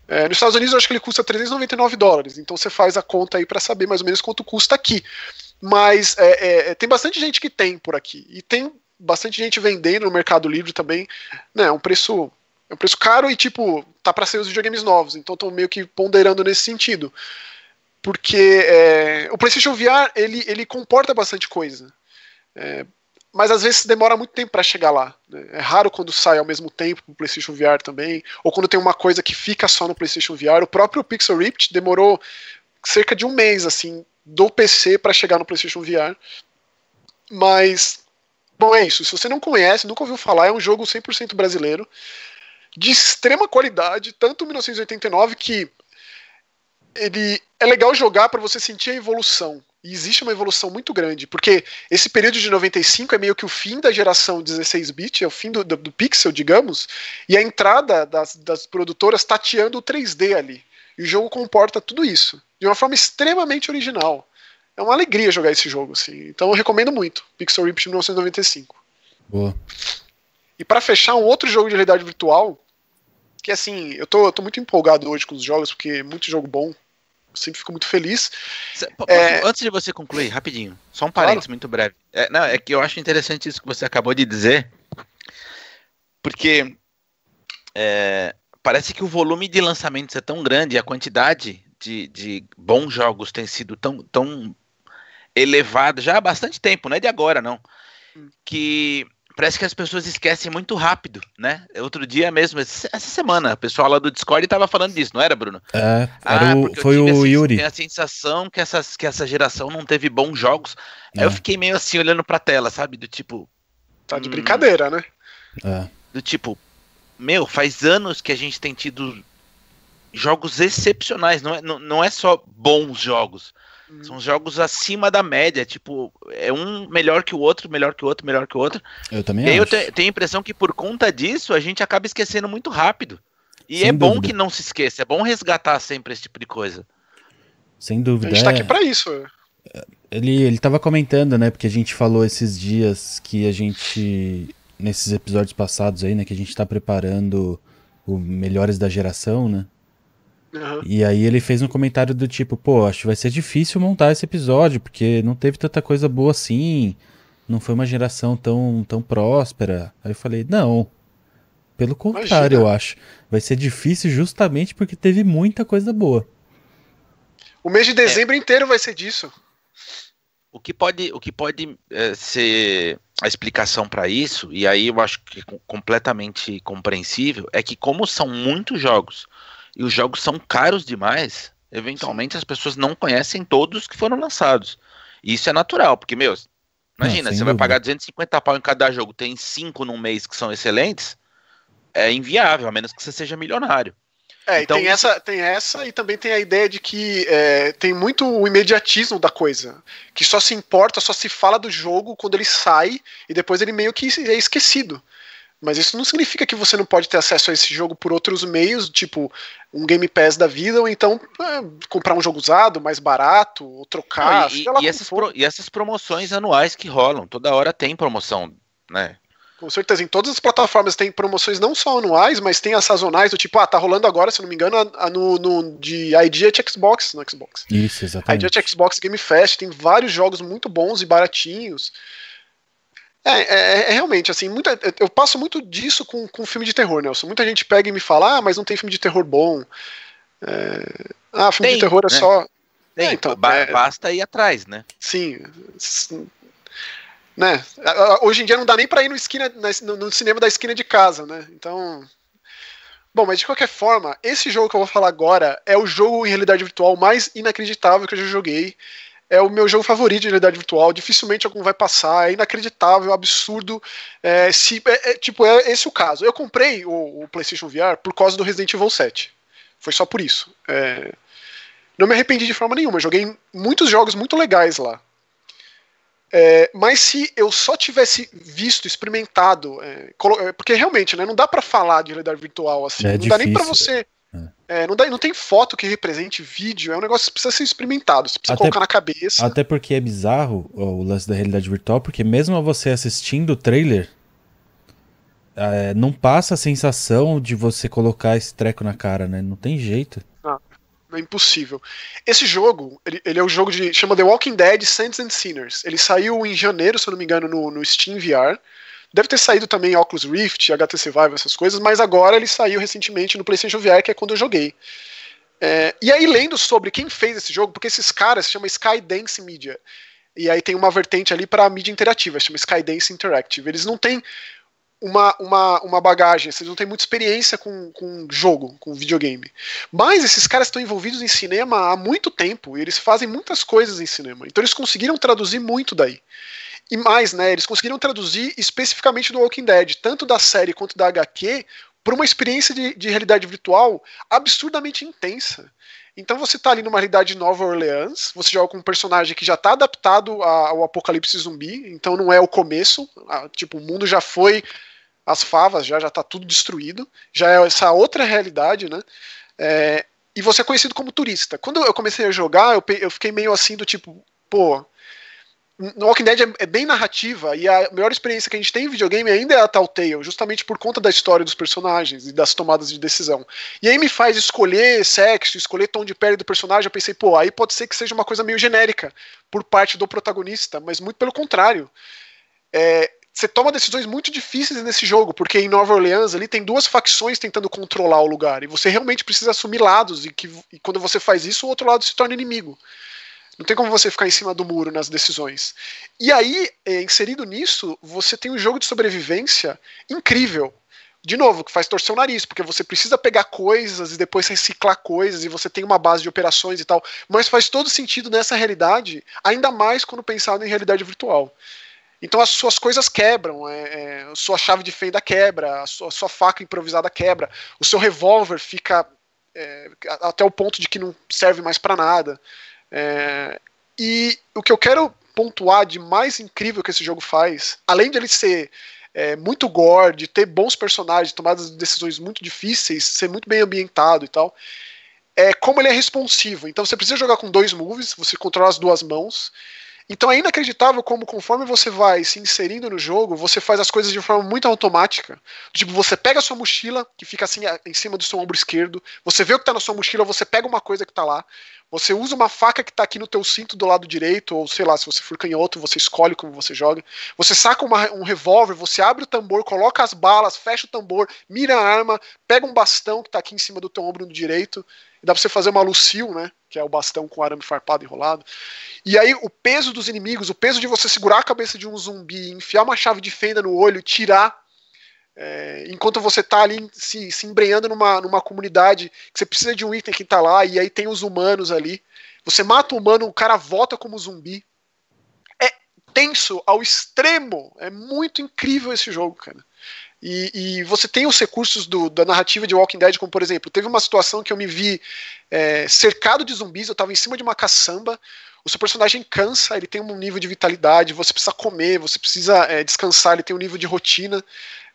S2: É, nos Estados Unidos eu acho que ele custa 399 dólares, então você faz a conta aí para saber mais ou menos quanto custa aqui. Mas é, é, é, tem bastante gente que tem por aqui. E tem bastante gente vendendo no Mercado Livre também. Né, é um preço é um preço caro e, tipo, tá para ser os videogames novos. Então estão meio que ponderando nesse sentido. Porque é, o PlayStation VR, ele, ele comporta bastante coisa. É, mas às vezes demora muito tempo para chegar lá. Né? É raro quando sai ao mesmo tempo o PlayStation VR também, ou quando tem uma coisa que fica só no PlayStation VR. O próprio Pixel Rift demorou cerca de um mês assim do PC para chegar no PlayStation VR. Mas bom, é isso. Se você não conhece, nunca ouviu falar, é um jogo 100% brasileiro de extrema qualidade, tanto 1989 que ele é legal jogar para você sentir a evolução. E existe uma evolução muito grande, porque esse período de 95 é meio que o fim da geração 16-bit, é o fim do, do, do, pixel, digamos, e a entrada das, das produtoras tateando o 3D ali. E o jogo comporta tudo isso, de uma forma extremamente original. É uma alegria jogar esse jogo, assim. Então eu recomendo muito, Pixel Rift 1995.
S1: Boa.
S2: E para fechar, um outro jogo de realidade virtual que assim, eu tô, eu tô muito empolgado hoje com os jogos, porque é muito jogo bom. Eu sempre fico muito feliz.
S3: É... Antes de você concluir, rapidinho, só um parênteses claro. muito breve. É, não, é que eu acho interessante isso que você acabou de dizer, porque é, parece que o volume de lançamentos é tão grande, a quantidade de, de bons jogos tem sido tão, tão elevada já há bastante tempo, não é de agora, não. Hum. Que parece que as pessoas esquecem muito rápido, né? Outro dia mesmo, essa semana, o pessoal lá do Discord estava falando disso, não era, Bruno?
S1: É, era ah, o, foi o
S3: a,
S1: Yuri.
S3: Tem a sensação que, essas, que essa geração não teve bons jogos. É. Aí eu fiquei meio assim, olhando pra tela, sabe? Do tipo.
S2: Tá de hum, brincadeira, né?
S1: É.
S3: Do tipo, meu, faz anos que a gente tem tido jogos excepcionais, não é, não, não é só bons jogos. São jogos acima da média, tipo, é um melhor que o outro, melhor que o outro, melhor que o outro.
S1: Eu também
S3: e acho. eu tenho a impressão que por conta disso a gente acaba esquecendo muito rápido. E Sem é dúvida. bom que não se esqueça, é bom resgatar sempre esse tipo de coisa.
S1: Sem dúvida.
S2: A gente tá aqui pra isso.
S1: Ele, ele tava comentando, né, porque a gente falou esses dias que a gente, nesses episódios passados aí, né, que a gente tá preparando o Melhores da Geração, né? Uhum. E aí ele fez um comentário do tipo, pô, acho que vai ser difícil montar esse episódio, porque não teve tanta coisa boa assim, não foi uma geração tão, tão próspera. Aí eu falei, não. Pelo contrário, Imagina. eu acho. Vai ser difícil justamente porque teve muita coisa boa.
S2: O mês de dezembro é. inteiro vai ser disso.
S3: O que pode, o que pode é, ser a explicação para isso, e aí eu acho que é completamente compreensível, é que como são muitos jogos e os jogos são caros demais, eventualmente Sim. as pessoas não conhecem todos que foram lançados. E isso é natural, porque, meu, imagina, não, você vai pagar 250 pau em cada jogo, tem cinco num mês que são excelentes, é inviável, a menos que você seja milionário.
S2: É, então, tem, essa, tem essa e também tem a ideia de que é, tem muito o imediatismo da coisa. Que só se importa, só se fala do jogo quando ele sai e depois ele meio que é esquecido. Mas isso não significa que você não pode ter acesso a esse jogo por outros meios, tipo um Game Pass da vida, ou então é, comprar um jogo usado, mais barato, ou trocar.
S3: e, e, essas pro, e, essas promoções anuais que rolam, toda hora tem promoção, né?
S2: Com certeza, em todas as plataformas tem promoções não só anuais, mas tem as sazonais, do tipo, ah, tá rolando agora, se não me engano, a, a no, no, de Idea Xbox no Xbox.
S1: Isso, exatamente.
S2: Idea Xbox Game Fest, tem vários jogos muito bons e baratinhos. É, é, é, realmente, assim, muita, eu passo muito disso com, com filme de terror, Nelson. Muita gente pega e me fala, ah, mas não tem filme de terror bom. É, ah, filme tem, de terror é né? só.
S3: Tem, é, então, é, basta ir atrás, né?
S2: Sim. Né? Hoje em dia não dá nem pra ir no, esquina, no, no cinema da esquina de casa, né? Então. Bom, mas de qualquer forma, esse jogo que eu vou falar agora é o jogo em realidade virtual mais inacreditável que eu já joguei é o meu jogo favorito de realidade virtual. Dificilmente algum vai passar. É inacreditável, absurdo. É, se, é, é, tipo, é esse o caso. Eu comprei o, o, PlayStation VR por causa do Resident Evil 7. Foi só por isso. É, não me arrependi de forma nenhuma. Joguei muitos jogos muito legais lá. É, mas se eu só tivesse visto, experimentado, é, porque realmente, né, não dá para falar de realidade virtual assim, não
S1: difícil.
S2: dá nem para você é, não, dá, não tem foto que represente vídeo, é um negócio que precisa ser experimentado, você precisa até, colocar na cabeça.
S1: Até porque é bizarro o lance da realidade virtual, porque mesmo você assistindo o trailer, é, não passa a sensação de você colocar esse treco na cara, né? Não tem jeito.
S2: Ah, É impossível. Esse jogo, ele, ele é o um jogo de. chama The Walking Dead Saints and Sinners. Ele saiu em janeiro, se eu não me engano, no, no Steam VR. Deve ter saído também Oculus Rift, HTC Vive, essas coisas, mas agora ele saiu recentemente no PlayStation VR, que é quando eu joguei. É, e aí, lendo sobre quem fez esse jogo, porque esses caras se chama Skydance Media. E aí tem uma vertente ali para mídia interativa, chama Skydance Interactive. Eles não têm uma, uma, uma bagagem, eles não têm muita experiência com, com jogo, com videogame. Mas esses caras estão envolvidos em cinema há muito tempo e eles fazem muitas coisas em cinema. Então eles conseguiram traduzir muito daí. E mais, né? Eles conseguiram traduzir especificamente do Walking Dead, tanto da série quanto da HQ, para uma experiência de, de realidade virtual absurdamente intensa. Então você está ali numa realidade de Nova Orleans, você joga com um personagem que já está adaptado ao apocalipse zumbi, então não é o começo, tipo, o mundo já foi as favas, já já tá tudo destruído, já é essa outra realidade, né? É, e você é conhecido como turista. Quando eu comecei a jogar, eu, eu fiquei meio assim do tipo, pô, Walking Dead é, é, bem narrativa e a melhor experiência que a gente tem em videogame ainda é a Telltale, justamente por conta da história dos personagens e das tomadas de decisão. E aí me faz escolher sexo, escolher tom de pele do personagem. Eu pensei, pô, aí pode ser que seja uma coisa meio genérica por parte do protagonista, mas muito pelo contrário. É, você toma decisões muito difíceis nesse jogo, porque em Nova Orleans ali tem duas facções tentando controlar o lugar e você realmente precisa assumir lados e que e quando você faz isso o outro lado se torna inimigo. Não tem como você ficar em cima do muro nas decisões. E aí, é, inserido nisso, você tem um jogo de sobrevivência incrível. De novo, que faz torcer o nariz, porque você precisa pegar coisas e depois reciclar coisas, e você tem uma base de operações e tal. Mas faz todo sentido nessa realidade, ainda mais quando pensado em realidade virtual. Então as suas coisas quebram, é, é, sua chave de fenda quebra, a sua, sua faca improvisada quebra, o seu revólver fica é, até o ponto de que não serve mais para nada. É, e o que eu quero pontuar de mais incrível que esse jogo faz, além de ele ser é, muito gore, de ter bons personagens, tomadas de decisões muito difíceis, ser muito bem ambientado e tal, é como ele é responsivo. Então você precisa jogar com dois moves, você controla as duas mãos. Então é inacreditável como, conforme você vai se inserindo no jogo, você faz as coisas de forma muito automática. Tipo, você pega a sua mochila, que fica assim em cima do seu ombro esquerdo, você vê o que está na sua mochila, você pega uma coisa que está lá, você usa uma faca que está aqui no teu cinto do lado direito, ou sei lá, se você for canhoto, você escolhe como você joga. Você saca uma, um revólver, você abre o tambor, coloca as balas, fecha o tambor, mira a arma, pega um bastão que está aqui em cima do teu ombro direito, e dá pra você fazer uma Lucille, né? Que é o bastão com arame farpado enrolado. E aí o peso dos inimigos, o peso de você segurar a cabeça de um zumbi, enfiar uma chave de fenda no olho, tirar. É, enquanto você tá ali se, se embrenhando numa, numa comunidade que você precisa de um item que tá lá, e aí tem os humanos ali. Você mata o humano, o cara volta como zumbi. Tenso ao extremo. É muito incrível esse jogo, cara. E, e, você tem os recursos do, da narrativa de Walking Dead, como por exemplo, teve uma situação que eu me vi é, cercado de zumbis, eu estava em cima de uma caçamba, o seu personagem cansa, ele tem um nível de vitalidade, você precisa comer, você precisa é, descansar, ele tem um nível de rotina.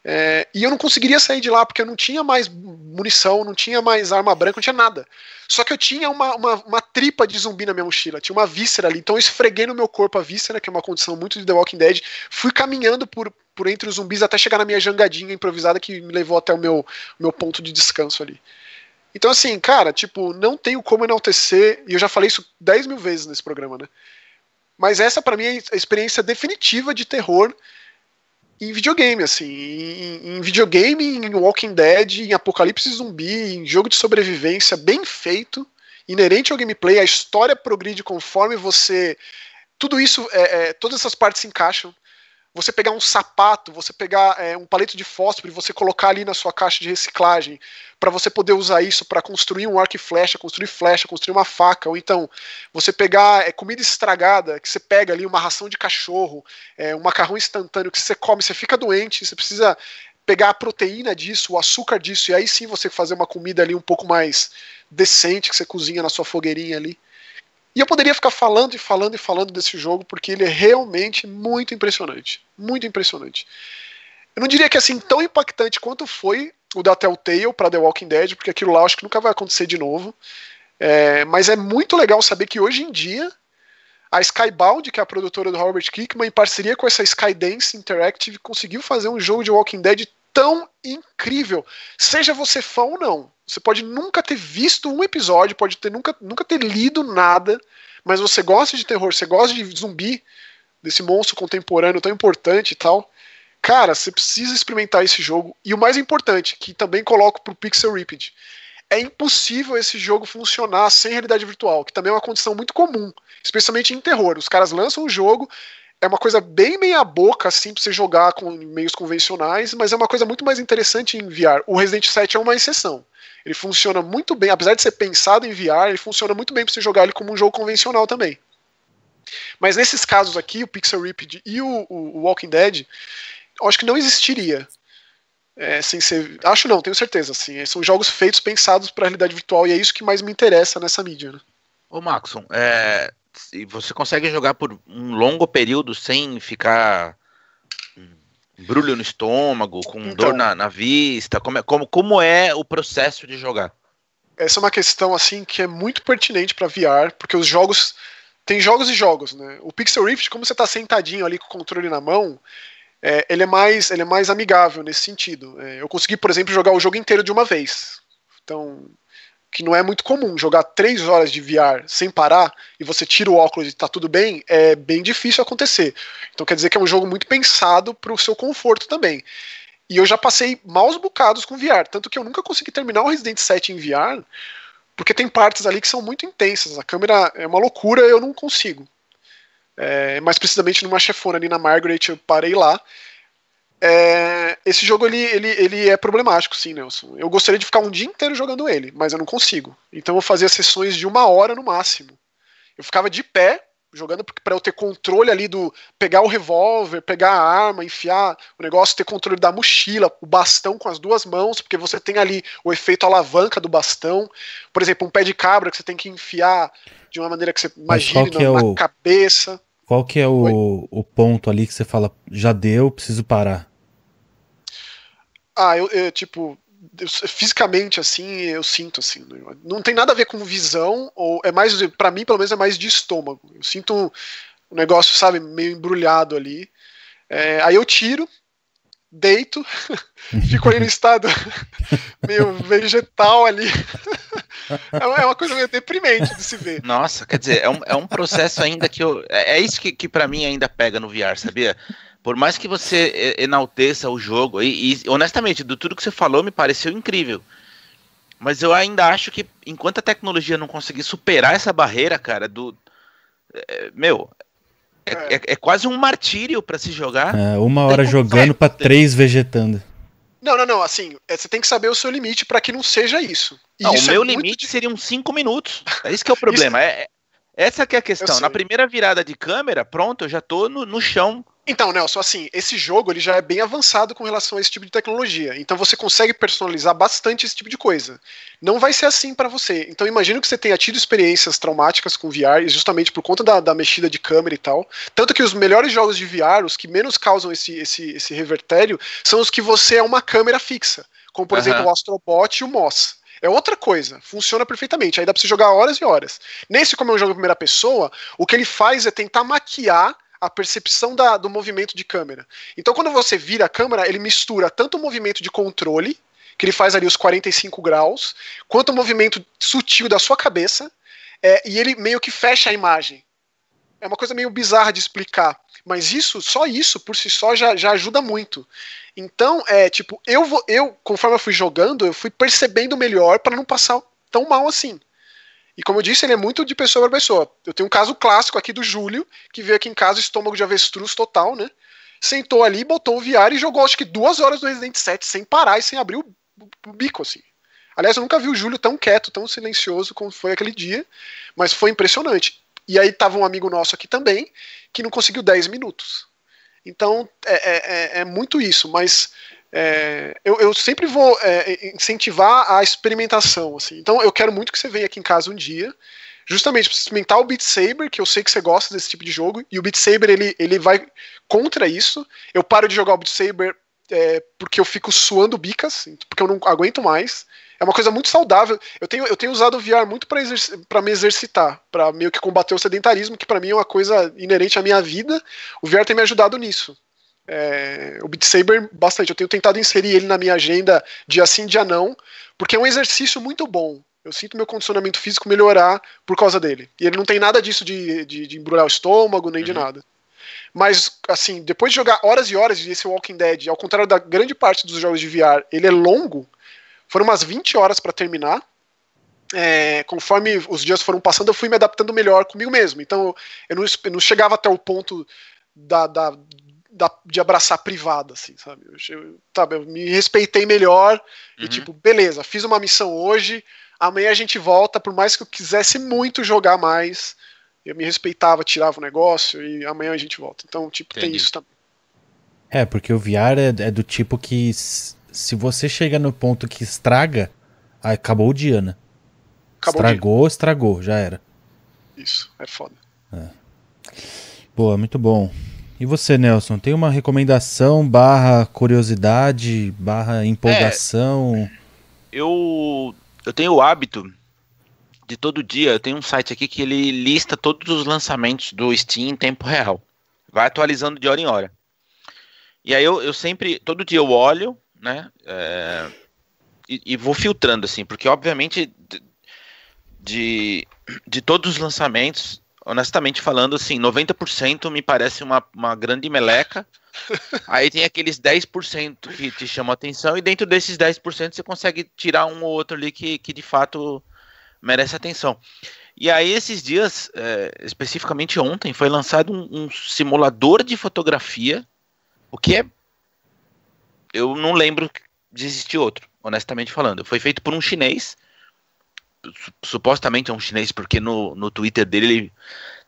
S2: É, e eu não conseguiria sair de lá porque eu não tinha mais munição, não tinha mais arma branca, não tinha nada. Só que eu tinha uma, uma, uma, tripa de zumbi na minha mochila, tinha uma víscera ali. Então eu esfreguei no meu corpo a víscera, que é uma condição muito de The Walking Dead. Fui caminhando por, por entre os zumbis até chegar na minha jangadinha improvisada que me levou até o meu, meu ponto de descanso ali. Então, assim, cara, tipo, não tenho como enaltecer, e eu já falei isso 10 mil vezes nesse programa, né? Mas essa, para mim, é a experiência definitiva de terror em videogame, assim. Em, em, videogame, em Walking Dead, em Apocalipse Zumbi, em jogo de sobrevivência bem feito, inerente ao gameplay, a história progride conforme você. Tudo isso, é, é, todas essas partes se encaixam você pegar um sapato, você pegar é, um palito de fósforo e você colocar ali na sua caixa de reciclagem para você poder usar isso para construir um arco e flecha, construir flecha, construir uma faca, ou então você pegar é, comida estragada, que você pega ali uma ração de cachorro, é, um macarrão instantâneo que você come, você fica doente, você precisa pegar a proteína disso, o açúcar disso, e aí sim você fazer uma comida ali um pouco mais decente que você cozinha na sua fogueirinha ali. E eu poderia ficar falando e falando e falando desse jogo, porque ele é realmente muito impressionante. Muito impressionante. Eu não diria que é assim tão impactante quanto foi o da Telltale para The Walking Dead, porque aquilo lá acho que nunca vai acontecer de novo. É, mas é muito legal saber que hoje em dia a Skybound, que é a produtora do Robert Kirkman, em parceria com essa Skydance Interactive, conseguiu fazer um jogo de Walking Dead tão incrível. Seja você fã ou não. Você pode nunca ter visto um episódio, pode ter nunca, nunca ter lido nada, mas você gosta de terror, você gosta de zumbi, desse monstro contemporâneo tão importante e tal. Cara, você precisa experimentar esse jogo. E o mais importante, que também coloco pro Pixel Ripped, é impossível esse jogo funcionar sem realidade virtual, que também é uma condição muito comum, especialmente em terror. Os caras lançam o jogo, é uma coisa bem meia boca, assim, pra você jogar com meios convencionais, mas é uma coisa muito mais interessante em VR. O Resident 7 é uma exceção. Ele funciona muito bem, apesar de ser pensado em VR, ele funciona muito bem para você jogar ele como um jogo convencional também. Mas nesses casos aqui, o Pixel Ripped e o, o, Walking Dead, eu acho que não existiria. É, sem ser. Acho não, tenho certeza. Assim, são jogos feitos, pensados para realidade virtual, e é isso que mais me interessa nessa mídia. Né?
S3: Ô, Maxon, é, você consegue jogar por um longo período sem ficar brulho no estômago, com então, dor na, na, vista? Como é, como, como é o processo de jogar?
S2: Essa é uma questão assim que é muito pertinente para VR, porque os jogos tem jogos e jogos, né? O Pixel Rift, como você está sentadinho ali com o controle na mão, é, ele, é mais, ele é mais amigável nesse sentido. É, eu consegui, por exemplo, jogar o jogo inteiro de uma vez. Então, que não é muito comum. Jogar três horas de VR sem parar e você tira o óculos e tá tudo bem, é bem difícil acontecer. Então quer dizer que é um jogo muito pensado para o seu conforto também. E eu já passei maus bocados com VR, tanto que eu nunca consegui terminar o Resident 7 em VR, porque tem partes ali que são muito intensas. A câmera é uma loucura, eu não consigo. É, mais precisamente numa chefona ali na Margaret, eu parei lá. É, esse jogo ele, ele, ele é problemático, sim, Nelson. Eu gostaria de ficar um dia inteiro jogando ele, mas eu não consigo. Então eu fazia sessões de uma hora no máximo. Eu ficava de pé, jogando para eu ter controle ali do pegar o revólver, pegar a arma, enfiar o negócio, ter controle da mochila, o bastão com as duas mãos, porque você tem ali o efeito alavanca do bastão. Por exemplo, um pé de cabra que você tem que enfiar de uma maneira que você imagine na, é o... cabeça.
S1: Qual que é o, o ponto ali que você fala, já deu, preciso parar?
S2: Ah, eu, eu tipo, eu, fisicamente assim, eu sinto assim. Não tem nada a ver com visão, ou é mais, para mim, pelo menos, é mais de estômago. Eu sinto um, um negócio, sabe, meio embrulhado ali. É, aí eu tiro, deito, [laughs] fico ali no [laughs] estado [laughs] meio vegetal ali. É uma, é uma coisa meio deprimente de se ver.
S3: Nossa, quer dizer, é um, é um processo ainda que eu. É, é isso que, que para mim ainda pega no VR, sabia? Por mais que você enalteça o jogo, e, e, honestamente, do tudo que você falou, me pareceu incrível. Mas eu ainda acho que enquanto a tecnologia não conseguir superar essa barreira, cara, do. É, meu. É, é. é, é quase um martírio para se jogar.
S1: É, uma hora jogando para três vegetando.
S2: Não, não, não. Assim, é, você tem que saber o seu limite para que não seja isso.
S3: Não,
S2: isso
S3: o meu limite de... seriam cinco minutos. É isso que é o [laughs] problema. isso... é, essa que é a questão. Na primeira virada de câmera, pronto, eu já tô no, no chão
S2: então, Nelson, assim, esse jogo ele já é bem avançado com relação a esse tipo de tecnologia. Então você consegue personalizar bastante esse tipo de coisa. Não vai ser assim para você. Então imagino que você tenha tido experiências traumáticas com VR, justamente por conta da, da, mexida de câmera e tal. Tanto que os melhores jogos de VR, os que menos causam esse, esse, esse revertério, são os que você é uma câmera fixa. Como por uhum. exemplo o Astrobot e o Moss. É outra coisa, funciona perfeitamente. Aí dá pra você jogar horas e horas. Nesse, como é um jogo em primeira pessoa, o que ele faz é tentar maquiar a percepção da, do movimento de câmera. Então, quando você vira a câmera, ele mistura tanto o movimento de controle, que ele faz ali os 45 graus, quanto o movimento sutil da sua cabeça, é, e ele meio que fecha a imagem. É uma coisa meio bizarra de explicar, mas isso, só isso por si só já, já ajuda muito. Então, é tipo, eu vou, eu conforme eu fui jogando, eu fui percebendo melhor para não passar tão mal assim. E como eu disse, ele é muito de pessoa para pessoa. Eu tenho um caso clássico aqui do Júlio, que veio aqui em casa, estômago de avestruz total, né? Sentou ali, botou o VR e jogou acho que duas horas no Resident 7 sem parar e sem abrir o, o bico, assim. Aliás, eu nunca vi o Júlio tão quieto, tão silencioso como foi aquele dia, mas foi impressionante. E aí tava um amigo nosso aqui também, que não conseguiu 10 minutos. Então, é, é, é, é muito isso, mas é, eu, eu, sempre vou é, incentivar a experimentação. Assim. Então eu quero muito que você venha aqui em casa um dia, justamente para experimentar o Beat Saber, que eu sei que você gosta desse tipo de jogo, e o Beat Saber ele, ele vai contra isso. Eu paro de jogar o Beat Saber é, porque eu fico suando bicas, porque eu não aguento mais. É uma coisa muito saudável. Eu tenho, eu tenho usado o VR muito para me exercitar, para meio que combater o sedentarismo, que para mim é uma coisa inerente à minha vida. O VR tem me ajudado nisso. É, o Beat Saber, bastante. Eu tenho tentado inserir ele na minha agenda dia sim, dia não, porque é um exercício muito bom. Eu sinto meu condicionamento físico melhorar por causa dele. E ele não tem nada disso de, de, de embrulhar o estômago, nem uhum. de nada. Mas, assim, depois de jogar horas e horas esse Walking Dead, ao contrário da grande parte dos jogos de VR, ele é longo, foram umas 20 horas para terminar. É, conforme os dias foram passando, eu fui me adaptando melhor comigo mesmo. Então, eu não, eu não chegava até o ponto da, da, da, de abraçar privada, assim, sabe? Eu, sabe? eu me respeitei melhor uhum. e, tipo, beleza, fiz uma missão hoje, amanhã a gente volta, por mais que eu quisesse muito jogar mais, eu me respeitava, tirava o negócio e amanhã a gente volta. Então, tipo, Entendi. tem isso também.
S1: É, porque o VR é, é, do tipo que se você chega no ponto que estraga, acabou o dia, né? Acabou Estragou, dia. estragou, já era.
S2: Isso, é foda. É.
S1: Boa, muito bom. E você, Nelson, tem uma recomendação barra curiosidade, barra empolgação? É,
S3: eu, eu tenho o hábito de todo dia, eu tenho um site aqui que ele lista todos os lançamentos do Steam em tempo real. Vai atualizando de hora em hora. E aí eu, eu sempre, todo dia eu olho, né? É, e, e, vou filtrando, assim, porque obviamente de, de todos os lançamentos, honestamente falando, assim, 90% me parece uma, uma grande meleca. [laughs] Aí tem aqueles 10% que te chamam a atenção, e dentro desses 10% você consegue tirar um ou outro ali que, que de fato merece atenção. E aí, esses dias, é, especificamente ontem, foi lançado um, um, simulador de fotografia, o que é. Eu não lembro de existir outro, honestamente falando. Foi feito por um chinês supostamente é um chinês, porque no, no Twitter dele ele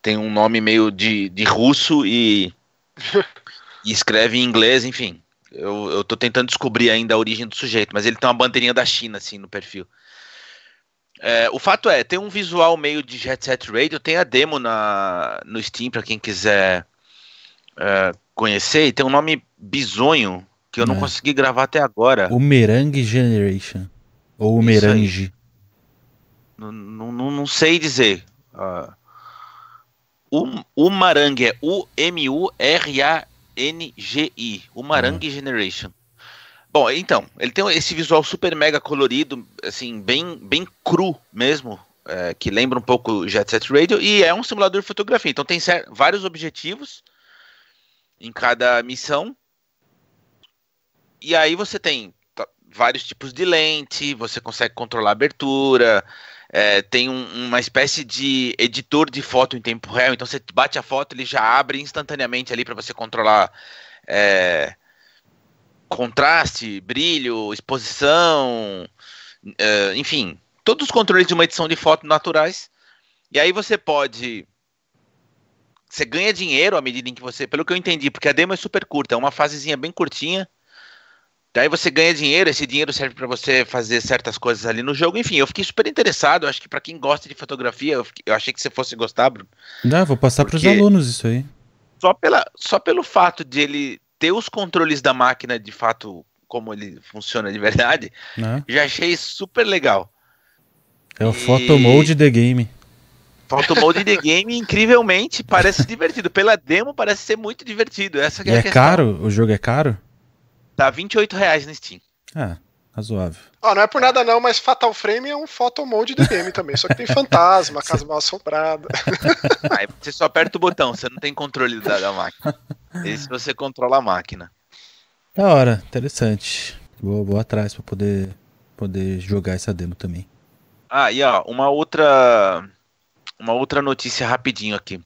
S3: tem um nome meio de, de russo e, [laughs] e escreve em inglês, enfim. Eu, eu tô tentando descobrir ainda a origem do sujeito, mas ele tem uma bandeirinha da China, assim, no perfil. É, o fato é, tem um visual meio de Jet Set Radio, tem a demo na, no Steam para quem quiser é, conhecer, e tem um nome bizonho que eu não é. consegui gravar até agora.
S1: O Merangue Generation. Ou o Merange.
S3: Não, não, não sei dizer. Uh, o, o Marangue é U-M-U-R-A-N-G-I. O Marangue uhum. Generation. Bom, então, ele tem esse visual super mega colorido, assim, bem, bem cru mesmo, é, que lembra um pouco Jet Set Radio, e é um simulador de fotografia. Então tem vários objetivos em cada missão. E aí você tem vários tipos de lente, você consegue controlar a abertura, é, tem um, uma espécie de editor de foto em tempo real, então você bate a foto, ele já abre instantaneamente ali para você controlar é, contraste, brilho, exposição, é, enfim, todos os controles de uma edição de foto naturais. E aí você pode você ganha dinheiro à medida em que você, pelo que eu entendi, porque a demo é super curta, é uma fasezinha bem curtinha. Daí você ganha dinheiro, esse dinheiro serve para você fazer certas coisas ali no jogo. Enfim, eu fiquei super interessado. Acho que para quem gosta de fotografia, eu, fiquei, eu, achei que você fosse gostar, Bruno.
S1: Não, vou passar para os alunos isso aí.
S3: Só, pela, só pelo fato de ele ter os controles da máquina de fato, como ele funciona de verdade, né? já achei super legal.
S1: É o e... Photo Mode The Game.
S3: Photo Mode The Game, incrivelmente, parece divertido. Pela demo, parece ser muito divertido. Essa é,
S1: é caro? O jogo é caro?
S3: Tá 28 reais no Steam.
S1: Ah, razoável.
S2: Ah, não é por nada não, mas Fatal Frame é um photo mode do game também. Só que tem fantasma, [laughs] casa mal assombrada. [laughs]
S3: Aí você só aperta o botão, você não tem controle da, da máquina. Esse você controla a máquina.
S1: Da hora, interessante. Vou, vou atrás pra poder, poder jogar essa demo também.
S3: Ah, e ó, uma outra. Uma outra notícia rapidinho aqui.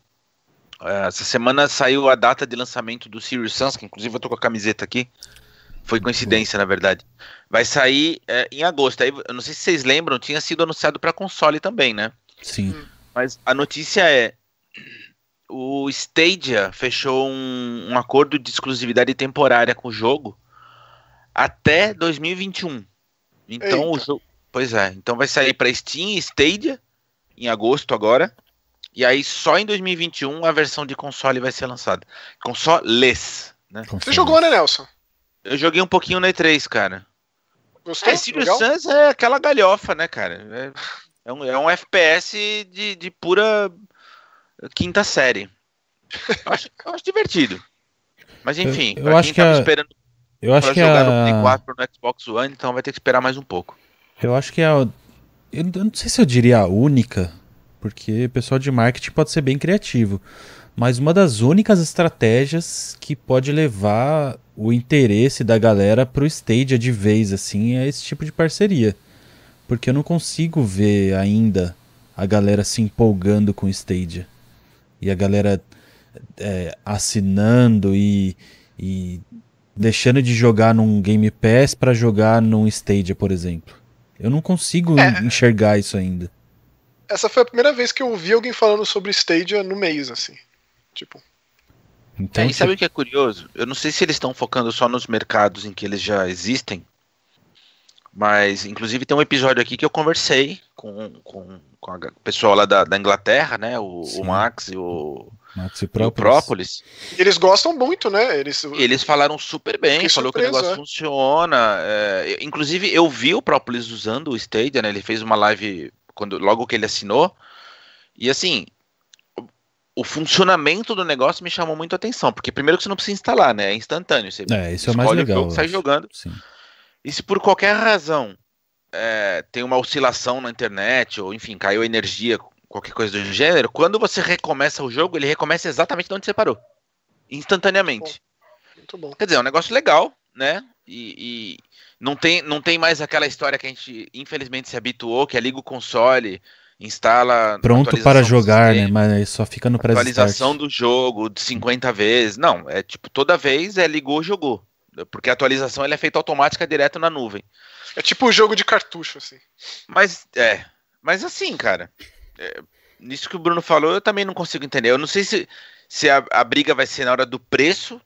S3: É, essa semana saiu a data de lançamento do Sirius Sans, que inclusive eu tô com a camiseta aqui. Foi coincidência, na verdade. Vai sair é, em agosto. Aí, eu não sei se vocês lembram, tinha sido anunciado para console também, né?
S1: Sim.
S3: Mas a notícia é: o Stadia fechou um, um acordo de exclusividade temporária com o jogo até 2021. Então Eita. o jogo. Pois é, então vai sair para Steam e Stadia em agosto agora. E aí só em 2021 a versão de console vai ser lançada. Consoles, né?
S2: Você jogou, né, Nelson?
S3: Eu joguei um pouquinho na E3, cara.
S2: Gostou?
S3: É, Sirius Sans é aquela galhofa, né, cara? É, é, um, é um FPS de, de pura quinta série. Eu acho, eu acho divertido. Mas enfim,
S1: eu,
S3: pra
S1: eu acho que
S3: tava
S1: a,
S3: esperando
S1: eu acho
S3: pra
S1: que
S3: jogar
S1: a,
S3: no Play 4 no Xbox One, então vai ter que esperar mais um pouco.
S1: Eu acho que é. a- Eu não sei se eu diria a única, porque o pessoal de marketing pode ser bem criativo. Mas uma das únicas estratégias que pode levar o interesse da galera pro Stadia de vez, assim, é esse tipo de parceria. Porque eu não consigo ver ainda a galera se empolgando com o Stadia. E a galera é, assinando e, e deixando de jogar num Game Pass pra jogar num Stadia, por exemplo. Eu não consigo
S2: É.
S1: enxergar isso ainda.
S2: Essa foi a primeira vez que eu ouvi alguém falando sobre Stadia no mês, assim. Tipo,
S1: Então,
S3: É, e sabe o que é curioso? Eu não sei se eles estão focando só nos mercados em que eles já existem, mas inclusive tem um episódio aqui que eu conversei com, com, com a- o pessoal lá da, da Inglaterra, né? O, o Max e o,
S1: Max
S3: e o
S1: Própolis.
S3: Própolis.
S2: eles gostam muito, né? Eles,
S3: E eles falaram super bem,
S2: Fiquei
S3: falou que o negócio
S2: é.
S3: funciona. é, inclusive, eu vi o Própolis usando o Stadia, né? Ele fez uma live quando, logo que ele assinou. E assim, o- funcionamento do negócio me chamou muito a atenção. Porque primeiro que você não precisa instalar, né? É instantâneo. Você
S1: É, isso é o mais legal.
S3: o jogo, sai jogando.
S1: Sim.
S3: E se por qualquer razão é, tem uma oscilação na internet, ou enfim, caiu energia, qualquer coisa do gênero, quando você recomeça o jogo, ele recomeça exatamente de onde você parou. Instantaneamente.
S2: muito bom.
S3: Quer dizer, é um negócio legal, né? E, e não, tem, não tem mais aquela história que a gente infelizmente se habituou, que é liga o console, instala.
S1: Pronto para jogar, né? Mas só fica no pré-start.
S3: Atualização do jogo de 50 vezes. Não, é tipo, toda vez é ligou, jogou. Porque a atualização ela é feita automática direto na nuvem.
S2: É tipo o jogo de cartucho, assim.
S3: Mas, é. Mas assim, cara. é, nisso que o Bruno falou, eu também não consigo entender. Eu não sei se, se a, a briga vai ser na hora do preço,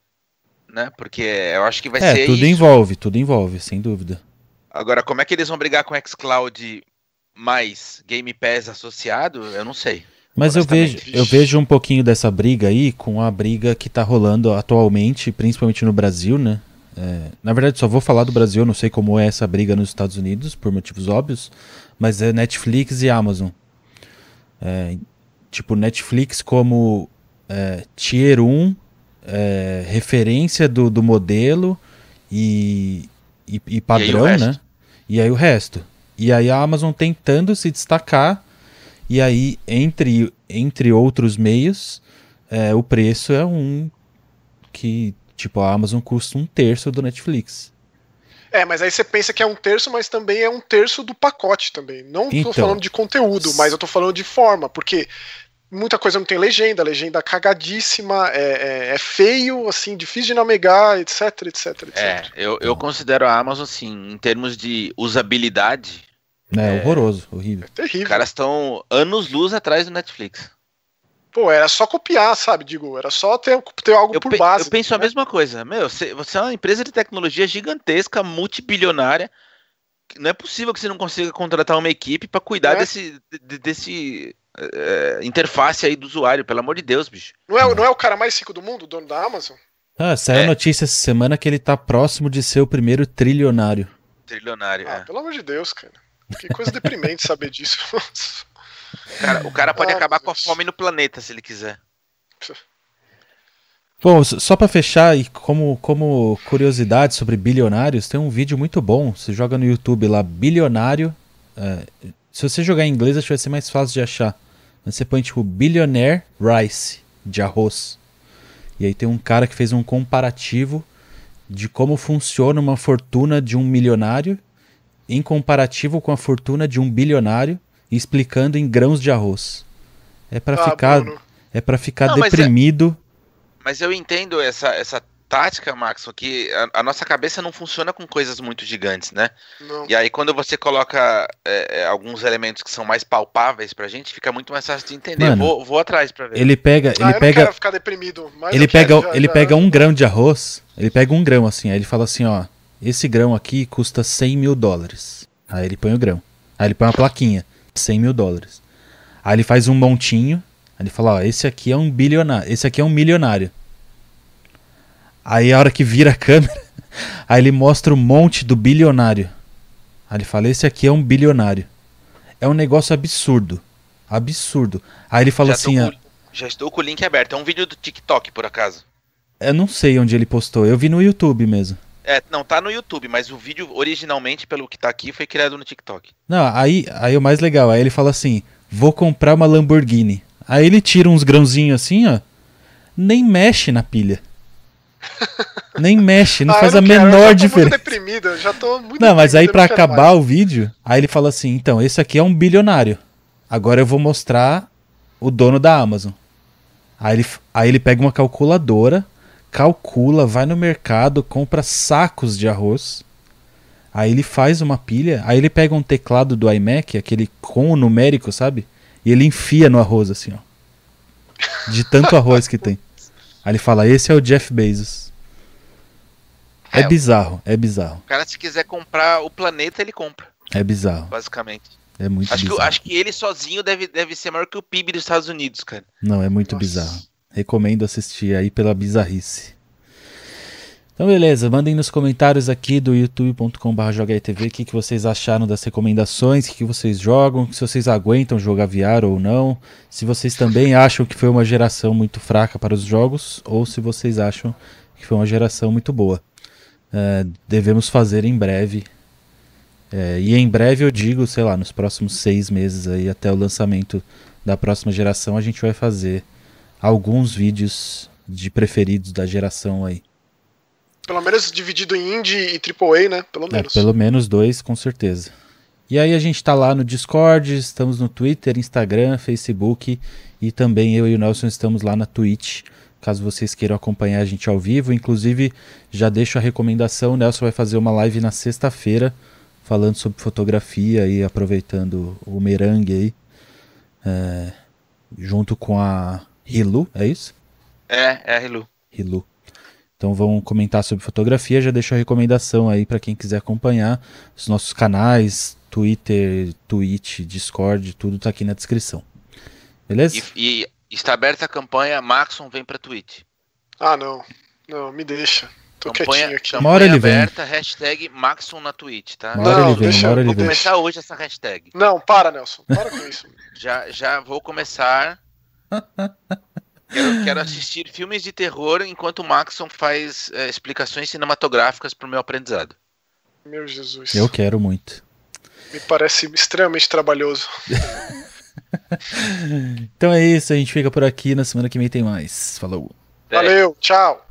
S3: né? Porque eu acho que vai
S1: É,
S3: ser
S1: tudo
S3: isso.
S1: envolve, tudo envolve, sem dúvida.
S3: Agora, como é que eles vão brigar com o xCloud mais Game Pass associado? Eu não sei.
S1: Mas eu vejo, eu vejo um pouquinho dessa briga aí com a briga que tá rolando atualmente, principalmente no Brasil, né? É, na verdade, só vou falar do Brasil, não sei como é essa briga nos Estados Unidos, por motivos óbvios, mas é Netflix e Amazon. É, tipo, Netflix como é, Tier 1, é, referência do, do modelo e, e, e padrão,
S3: resto?
S1: né? E aí o resto. E aí a Amazon tentando se destacar, e aí, entre, entre outros meios, é, o preço é um que, tipo, a Amazon custa um terço do Netflix.
S2: É, mas aí você pensa que é um terço, mas também é um terço do pacote também. Não tô
S1: Então.
S2: falando de conteúdo, mas eu tô falando de forma, porque muita coisa não tem legenda, legenda cagadíssima, é, é- é feio, assim, difícil de navegar, etc, etc, etc.
S3: É, eu, eu considero a Amazon, assim, em termos de usabilidade,
S1: É, horroroso, horrível.
S2: Terrível.
S3: os caras estão anos-luz atrás do Netflix.
S2: Pô, era só copiar, sabe? Digo, era só ter, ter algo
S3: Eu,
S2: por
S3: pe-
S2: base.
S3: eu penso a
S2: né?
S3: mesma coisa. Meu, você, você é uma empresa de tecnologia gigantesca, multibilionária. Não é possível que você não consiga contratar uma equipe pra cuidar
S2: É.
S3: desse, de- desse é, interface aí do usuário, pelo amor de Deus, bicho.
S2: Não é, não é o cara mais rico do mundo, o dono da Amazon?
S1: Ah, saiu
S3: É.
S1: notícia essa semana que ele tá próximo de ser o primeiro trilionário.
S3: Trilionário.
S2: Ah,
S3: é.
S2: pelo amor de Deus, cara. Que coisa deprimente saber disso.
S3: O [laughs] cara, o cara pode
S2: Ah,
S3: acabar
S2: meu
S3: com a
S2: Deus.
S3: fome no planeta se ele quiser.
S1: Bom, só pra fechar, e como, como curiosidade sobre bilionários, tem um vídeo muito bom. Você joga no YouTube lá, bilionário. é, se você jogar em inglês, acho que vai ser mais fácil de achar. Mas você põe tipo Billionaire Rice, de arroz. E aí tem um cara que fez um comparativo de como funciona uma fortuna de um milionário em comparativo com a fortuna de um bilionário, explicando em grãos de arroz. É pra
S2: Ah,
S1: ficar,
S2: Bruno.
S1: é para ficar
S3: Não, mas é-
S1: deprimido.
S3: Mas eu entendo essa, essa tática, Max, que a, a nossa cabeça não funciona com coisas muito gigantes, né?
S2: Não.
S3: E aí quando você coloca é, é, alguns elementos que são mais palpáveis pra gente, fica muito mais fácil de entender.
S1: Mano,
S3: vou, vou atrás pra ver.
S1: Ele pega,
S2: Ah,
S1: ele
S2: eu não
S1: pega,
S2: quero ficar deprimido. Mas
S1: ele pega,
S2: já-
S1: ele
S2: já-
S1: pega um grão de arroz, ele pega um grão assim, aí ele fala assim, ó, esse grão aqui custa 100 mil dólares. Aí ele põe o grão. Aí ele põe uma plaquinha, 100 mil dólares. Aí ele faz um montinho, aí ele fala, ó, esse aqui é um bilionário, esse aqui é um milionário. Aí a hora que vira a câmera, [laughs] aí ele mostra o monte do bilionário. Aí ele fala, esse aqui é um bilionário. É um negócio absurdo. Absurdo. Aí ele fala
S3: já,
S1: assim,
S3: com, já estou com o link aberto. É um vídeo do TikTok, por acaso.
S1: Eu não sei onde ele postou. Eu vi no YouTube mesmo.
S3: É, não, tá no YouTube, mas o vídeo originalmente, pelo que tá aqui, foi criado no TikTok.
S1: Não, aí, aí o mais legal, aí ele fala assim: vou comprar uma Lamborghini. Aí ele tira uns grãozinhos assim, ó. Nem mexe na pilha. Nem mexe, não
S2: Ah,
S1: faz
S2: eu
S1: a
S2: quero,
S1: menor
S2: eu
S1: diferença.
S2: muito deprimido, eu já tô muito
S1: Não, mas aí
S2: não quero
S1: acabar
S2: mais.
S1: o vídeo, aí ele fala assim: então, esse aqui é um bilionário. Agora eu vou mostrar o dono da Amazon. Aí ele, aí ele pega uma calculadora, calcula, vai no mercado, compra sacos de arroz. Aí ele faz uma pilha, aí ele pega um teclado do iMac, aquele com o numérico, sabe? E ele enfia no arroz assim, ó. De tanto [laughs] arroz que tem. Aí ele fala: esse é o Jeff Bezos. É
S3: É,
S1: bizarro, é bizarro.
S3: O cara, se quiser comprar o planeta, ele compra,
S1: É bizarro.
S3: basicamente.
S1: É muito
S3: Acho que,
S1: bizarro.
S3: acho que ele sozinho deve, deve ser maior que o PIB dos Estados Unidos, cara.
S1: Não, é muito
S2: Nossa.
S1: bizarro. Recomendo assistir aí pela bizarrice. Então, beleza. Mandem nos comentários aqui do youtube.com.br o que, que vocês acharam das recomendações, o que, que vocês jogam, se vocês aguentam jogar VR ou não, se vocês também acham que foi uma geração muito fraca para os jogos, ou se vocês acham que foi uma geração muito boa. É, devemos fazer em breve. É, e em breve eu digo, sei lá, nos próximos seis meses aí, até o lançamento da próxima geração, a gente vai fazer alguns vídeos de preferidos da geração aí.
S2: Pelo menos dividido em Indie e AAA, né? Pelo
S1: É,
S2: menos.
S1: pelo menos dois, com certeza. E aí a gente tá lá no Discord, estamos no Twitter, Instagram, Facebook e também eu e o Nelson estamos lá na Twitch, caso vocês queiram acompanhar a gente ao vivo. Inclusive, já deixo a recomendação, o Nelson vai fazer uma live na sexta-feira falando sobre fotografia e aproveitando o merengue aí, é, junto com a Hilu, é isso?
S3: É, é a Helu.
S1: Hilu. Então vão comentar sobre fotografia, já deixo a recomendação aí para quem quiser acompanhar os nossos canais, Twitter, Twitch, Discord, tudo tá aqui na descrição. Beleza?
S3: E, e está aberta a campanha Maxon vem pra Twitch.
S2: Ah, não. Não, me deixa. Tô
S3: Campanha,
S2: quietinho aqui.
S3: campanha
S1: Uma hora ele vem.
S3: aberta, hashtag Maxon na Twitch, tá?
S1: Uma hora
S2: Não,
S1: ele vem,
S2: deixa-
S1: uma hora ele
S3: Vou
S1: vem.
S3: começar hoje essa hashtag.
S2: Não, para, Nelson. Para com isso. [laughs]
S3: Já, já vou começar. [laughs] Quero, quero assistir filmes de terror enquanto o Maxon faz eh, explicações cinematográficas pro meu aprendizado.
S2: Meu Jesus.
S1: Eu quero muito.
S2: Me parece extremamente trabalhoso. [laughs]
S1: Então é isso, a gente fica por aqui, na semana que vem tem mais. Falou.
S3: É.
S2: Valeu, tchau.